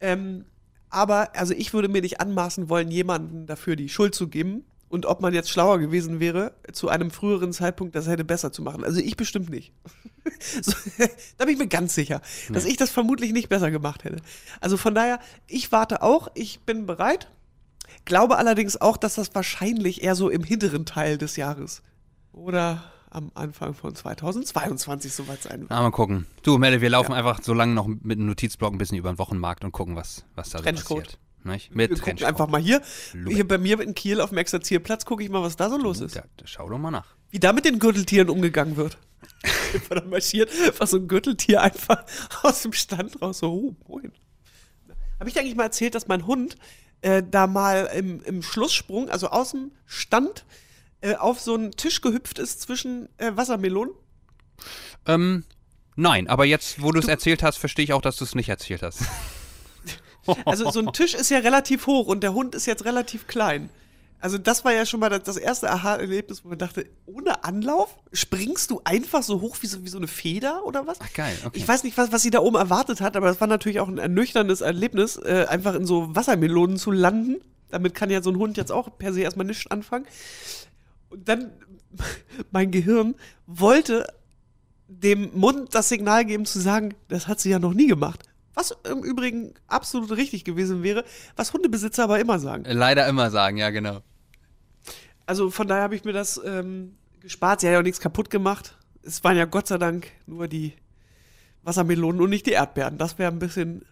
Ähm, aber also ich würde mir nicht anmaßen wollen, jemanden dafür die Schuld zu geben. Und ob man jetzt schlauer gewesen wäre, zu einem früheren Zeitpunkt das hätte besser zu machen. Also ich bestimmt nicht. so, da bin ich mir ganz sicher, dass ich das vermutlich nicht besser gemacht hätte. Also von daher, ich warte auch, ich bin bereit. Glaube allerdings auch, dass das wahrscheinlich eher so im hinteren Teil des Jahres oder am Anfang von 2022 soweit sein wird. Na, mal gucken. Du, Melle, wir laufen einfach so lange noch mit einem Notizblock ein bisschen über den Wochenmarkt und gucken, was, was da so passiert. Nicht? Mit Wir gucken einfach mal hier. Hier bei mir in Kiel auf dem Exerzierplatz gucke ich mal, was da so los ist. Ja, schau doch mal nach. Wie da mit den Gürteltieren umgegangen wird. Da marschiert, was so ein Gürteltier einfach aus dem Stand raus. So, oh, moin. Habe ich dir eigentlich mal erzählt, dass mein Hund äh, da mal im, im Schlusssprung, also aus dem Stand, äh, auf so einen Tisch gehüpft ist zwischen äh, Wassermelonen? Ähm, nein, aber jetzt, wo du es erzählt hast, verstehe ich auch, dass du es nicht erzählt hast. Also so ein Tisch ist ja relativ hoch und der Hund ist jetzt relativ klein. Also das war ja schon mal das, erste Aha-Erlebnis, wo man dachte, ohne Anlauf springst du einfach so hoch wie so, wie so eine Feder oder was? Ach, geil, okay. Ich weiß nicht, was, was sie da oben erwartet hat, aber das war natürlich auch ein ernüchterndes Erlebnis, äh, einfach in so Wassermelonen zu landen. Damit kann ja so ein Hund jetzt auch per se erstmal nichts anfangen. Und dann, mein Gehirn wollte dem Mund das Signal geben zu sagen, das hat sie ja noch nie gemacht. Was im Übrigen absolut richtig gewesen wäre, was Hundebesitzer aber immer sagen. Leider immer sagen, ja, genau. Also von daher habe ich mir das ähm, gespart. Sie hat ja auch nichts kaputt gemacht. Es waren ja Gott sei Dank nur die Wassermelonen und nicht die Erdbeeren. Das wäre ein bisschen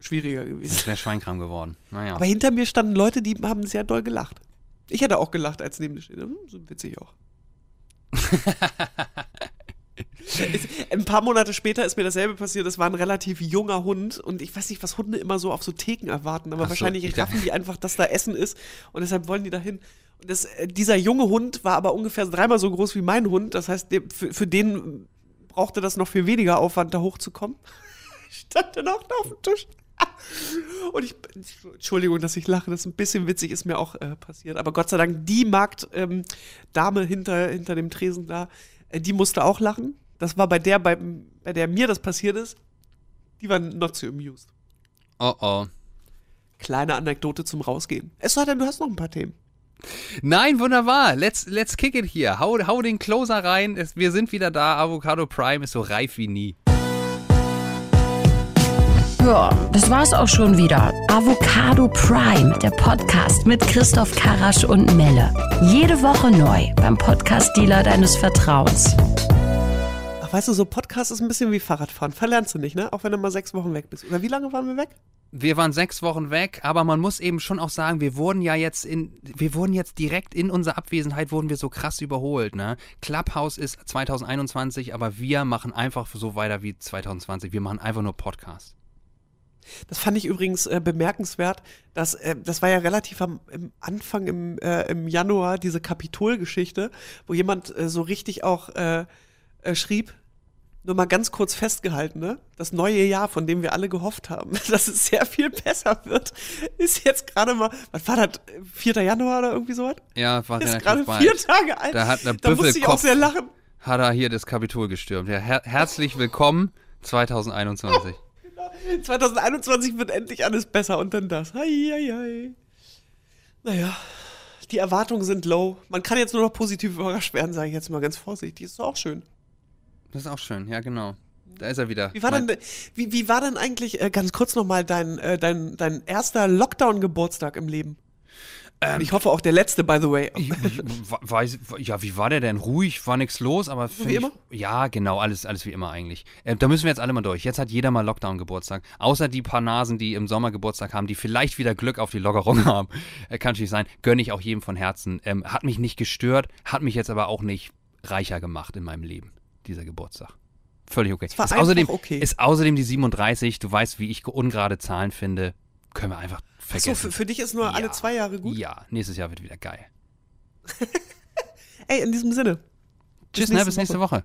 schwieriger gewesen. Das wäre Schweinkram geworden. Naja. Aber hinter mir standen Leute, die haben sehr doll gelacht. Ich hätte auch gelacht, als neben mir steht. Hm, so witzig auch. Es- ein paar Monate später ist mir dasselbe passiert. Das war ein relativ junger Hund und ich weiß nicht, was Hunde immer so auf so Theken erwarten, aber so, wahrscheinlich ich raffen die einfach, dass da Essen ist und deshalb wollen die dahin. Und das, äh, dieser junge Hund war aber ungefähr dreimal so groß wie mein Hund. Das heißt, für, für den brauchte das noch viel weniger Aufwand, da hochzukommen. Stand dann auch da auf dem Tisch. Und ich, Entschuldigung, dass ich lache, das ist ein bisschen witzig, ist mir auch äh, passiert. Aber Gott sei Dank, die Marktdame ähm, Dame hinter, hinter dem Tresen da, die musste auch lachen. Das war bei der, bei, bei der mir das passiert ist, die war not so amused. Oh oh. Kleine Anekdote zum Rausgehen. Es sei denn, du hast noch ein paar Themen. Nein, wunderbar. Let's, let's kick it hier. Hau, hau den Closer rein. Es, wir sind wieder da. Avocado Prime ist so reif wie nie. Ja, das war's auch schon wieder. Avocado Prime, der Podcast mit Christoph Karasch und Melle. Jede Woche neu beim Podcast-Dealer deines Vertrauens. Ach, weißt du, so Podcast ist ein bisschen wie Fahrradfahren. Verlernst du nicht, ne? Auch wenn du mal sechs Wochen weg bist. Oder wie lange waren wir weg? Wir waren sechs Wochen weg, aber man muss eben schon auch sagen, wir wurden ja jetzt in, wir wurden jetzt direkt in unserer Abwesenheit wurden wir so krass überholt, ne? Clubhouse ist 2021, aber wir machen einfach so weiter wie 2020. Wir machen einfach nur Podcast. Das fand ich übrigens äh, bemerkenswert, dass äh, das war ja relativ am im Anfang im, äh, im Januar diese Kapitol-Geschichte, wo jemand äh, so richtig auch äh, äh, schrieb, nur mal ganz kurz festgehalten, ne? Das neue Jahr, von dem wir alle gehofft haben, dass es sehr viel besser wird, ist jetzt gerade mal, was war das, 4. Januar oder irgendwie sowas? Ja, war Ist gerade vier Tage alt. Da hat der da musste ich auch sehr lachen. Hat er hier das Kapitol gestürmt. Ja, her herzlich willkommen 2021. 2021 wird endlich alles besser und dann das. Hei, hei, hei. Naja, die Erwartungen sind low. Man kann jetzt nur noch positiv überrascht werden, sage ich jetzt mal ganz vorsichtig. Ist doch auch schön. Das ist auch schön, ja genau. Da ist er wieder. Wie war Mein- denn, wie, wie war denn eigentlich, äh, ganz kurz nochmal, dein, äh, dein, dein erster Lockdown-Geburtstag im Leben? Und ich hoffe auch der letzte, by the way. Ich, ich, weiß, ja, wie war der denn? Ruhig, war nichts los, aber wie ich, immer? Ja, genau, alles, alles wie immer eigentlich. Äh, da müssen wir jetzt alle mal durch. Jetzt hat jeder mal Lockdown-Geburtstag. Außer die paar Nasen, die im Sommer Geburtstag haben, die vielleicht wieder Glück auf die Lockerung haben. Äh, kann natürlich sein. Gönne ich auch jedem von Herzen. Ähm, hat mich nicht gestört, hat mich jetzt aber auch nicht reicher gemacht in meinem Leben, dieser Geburtstag. Völlig okay. ist, außerdem, okay. ist außerdem die 37, du weißt, wie ich ungerade Zahlen finde, können wir einfach vergessen. Achso, für, für dich ist nur alle Ja. zwei Jahre gut. Ja, nächstes Jahr wird wieder geil. Ey, in diesem Sinne. Tschüss, ne, bis nächste Woche.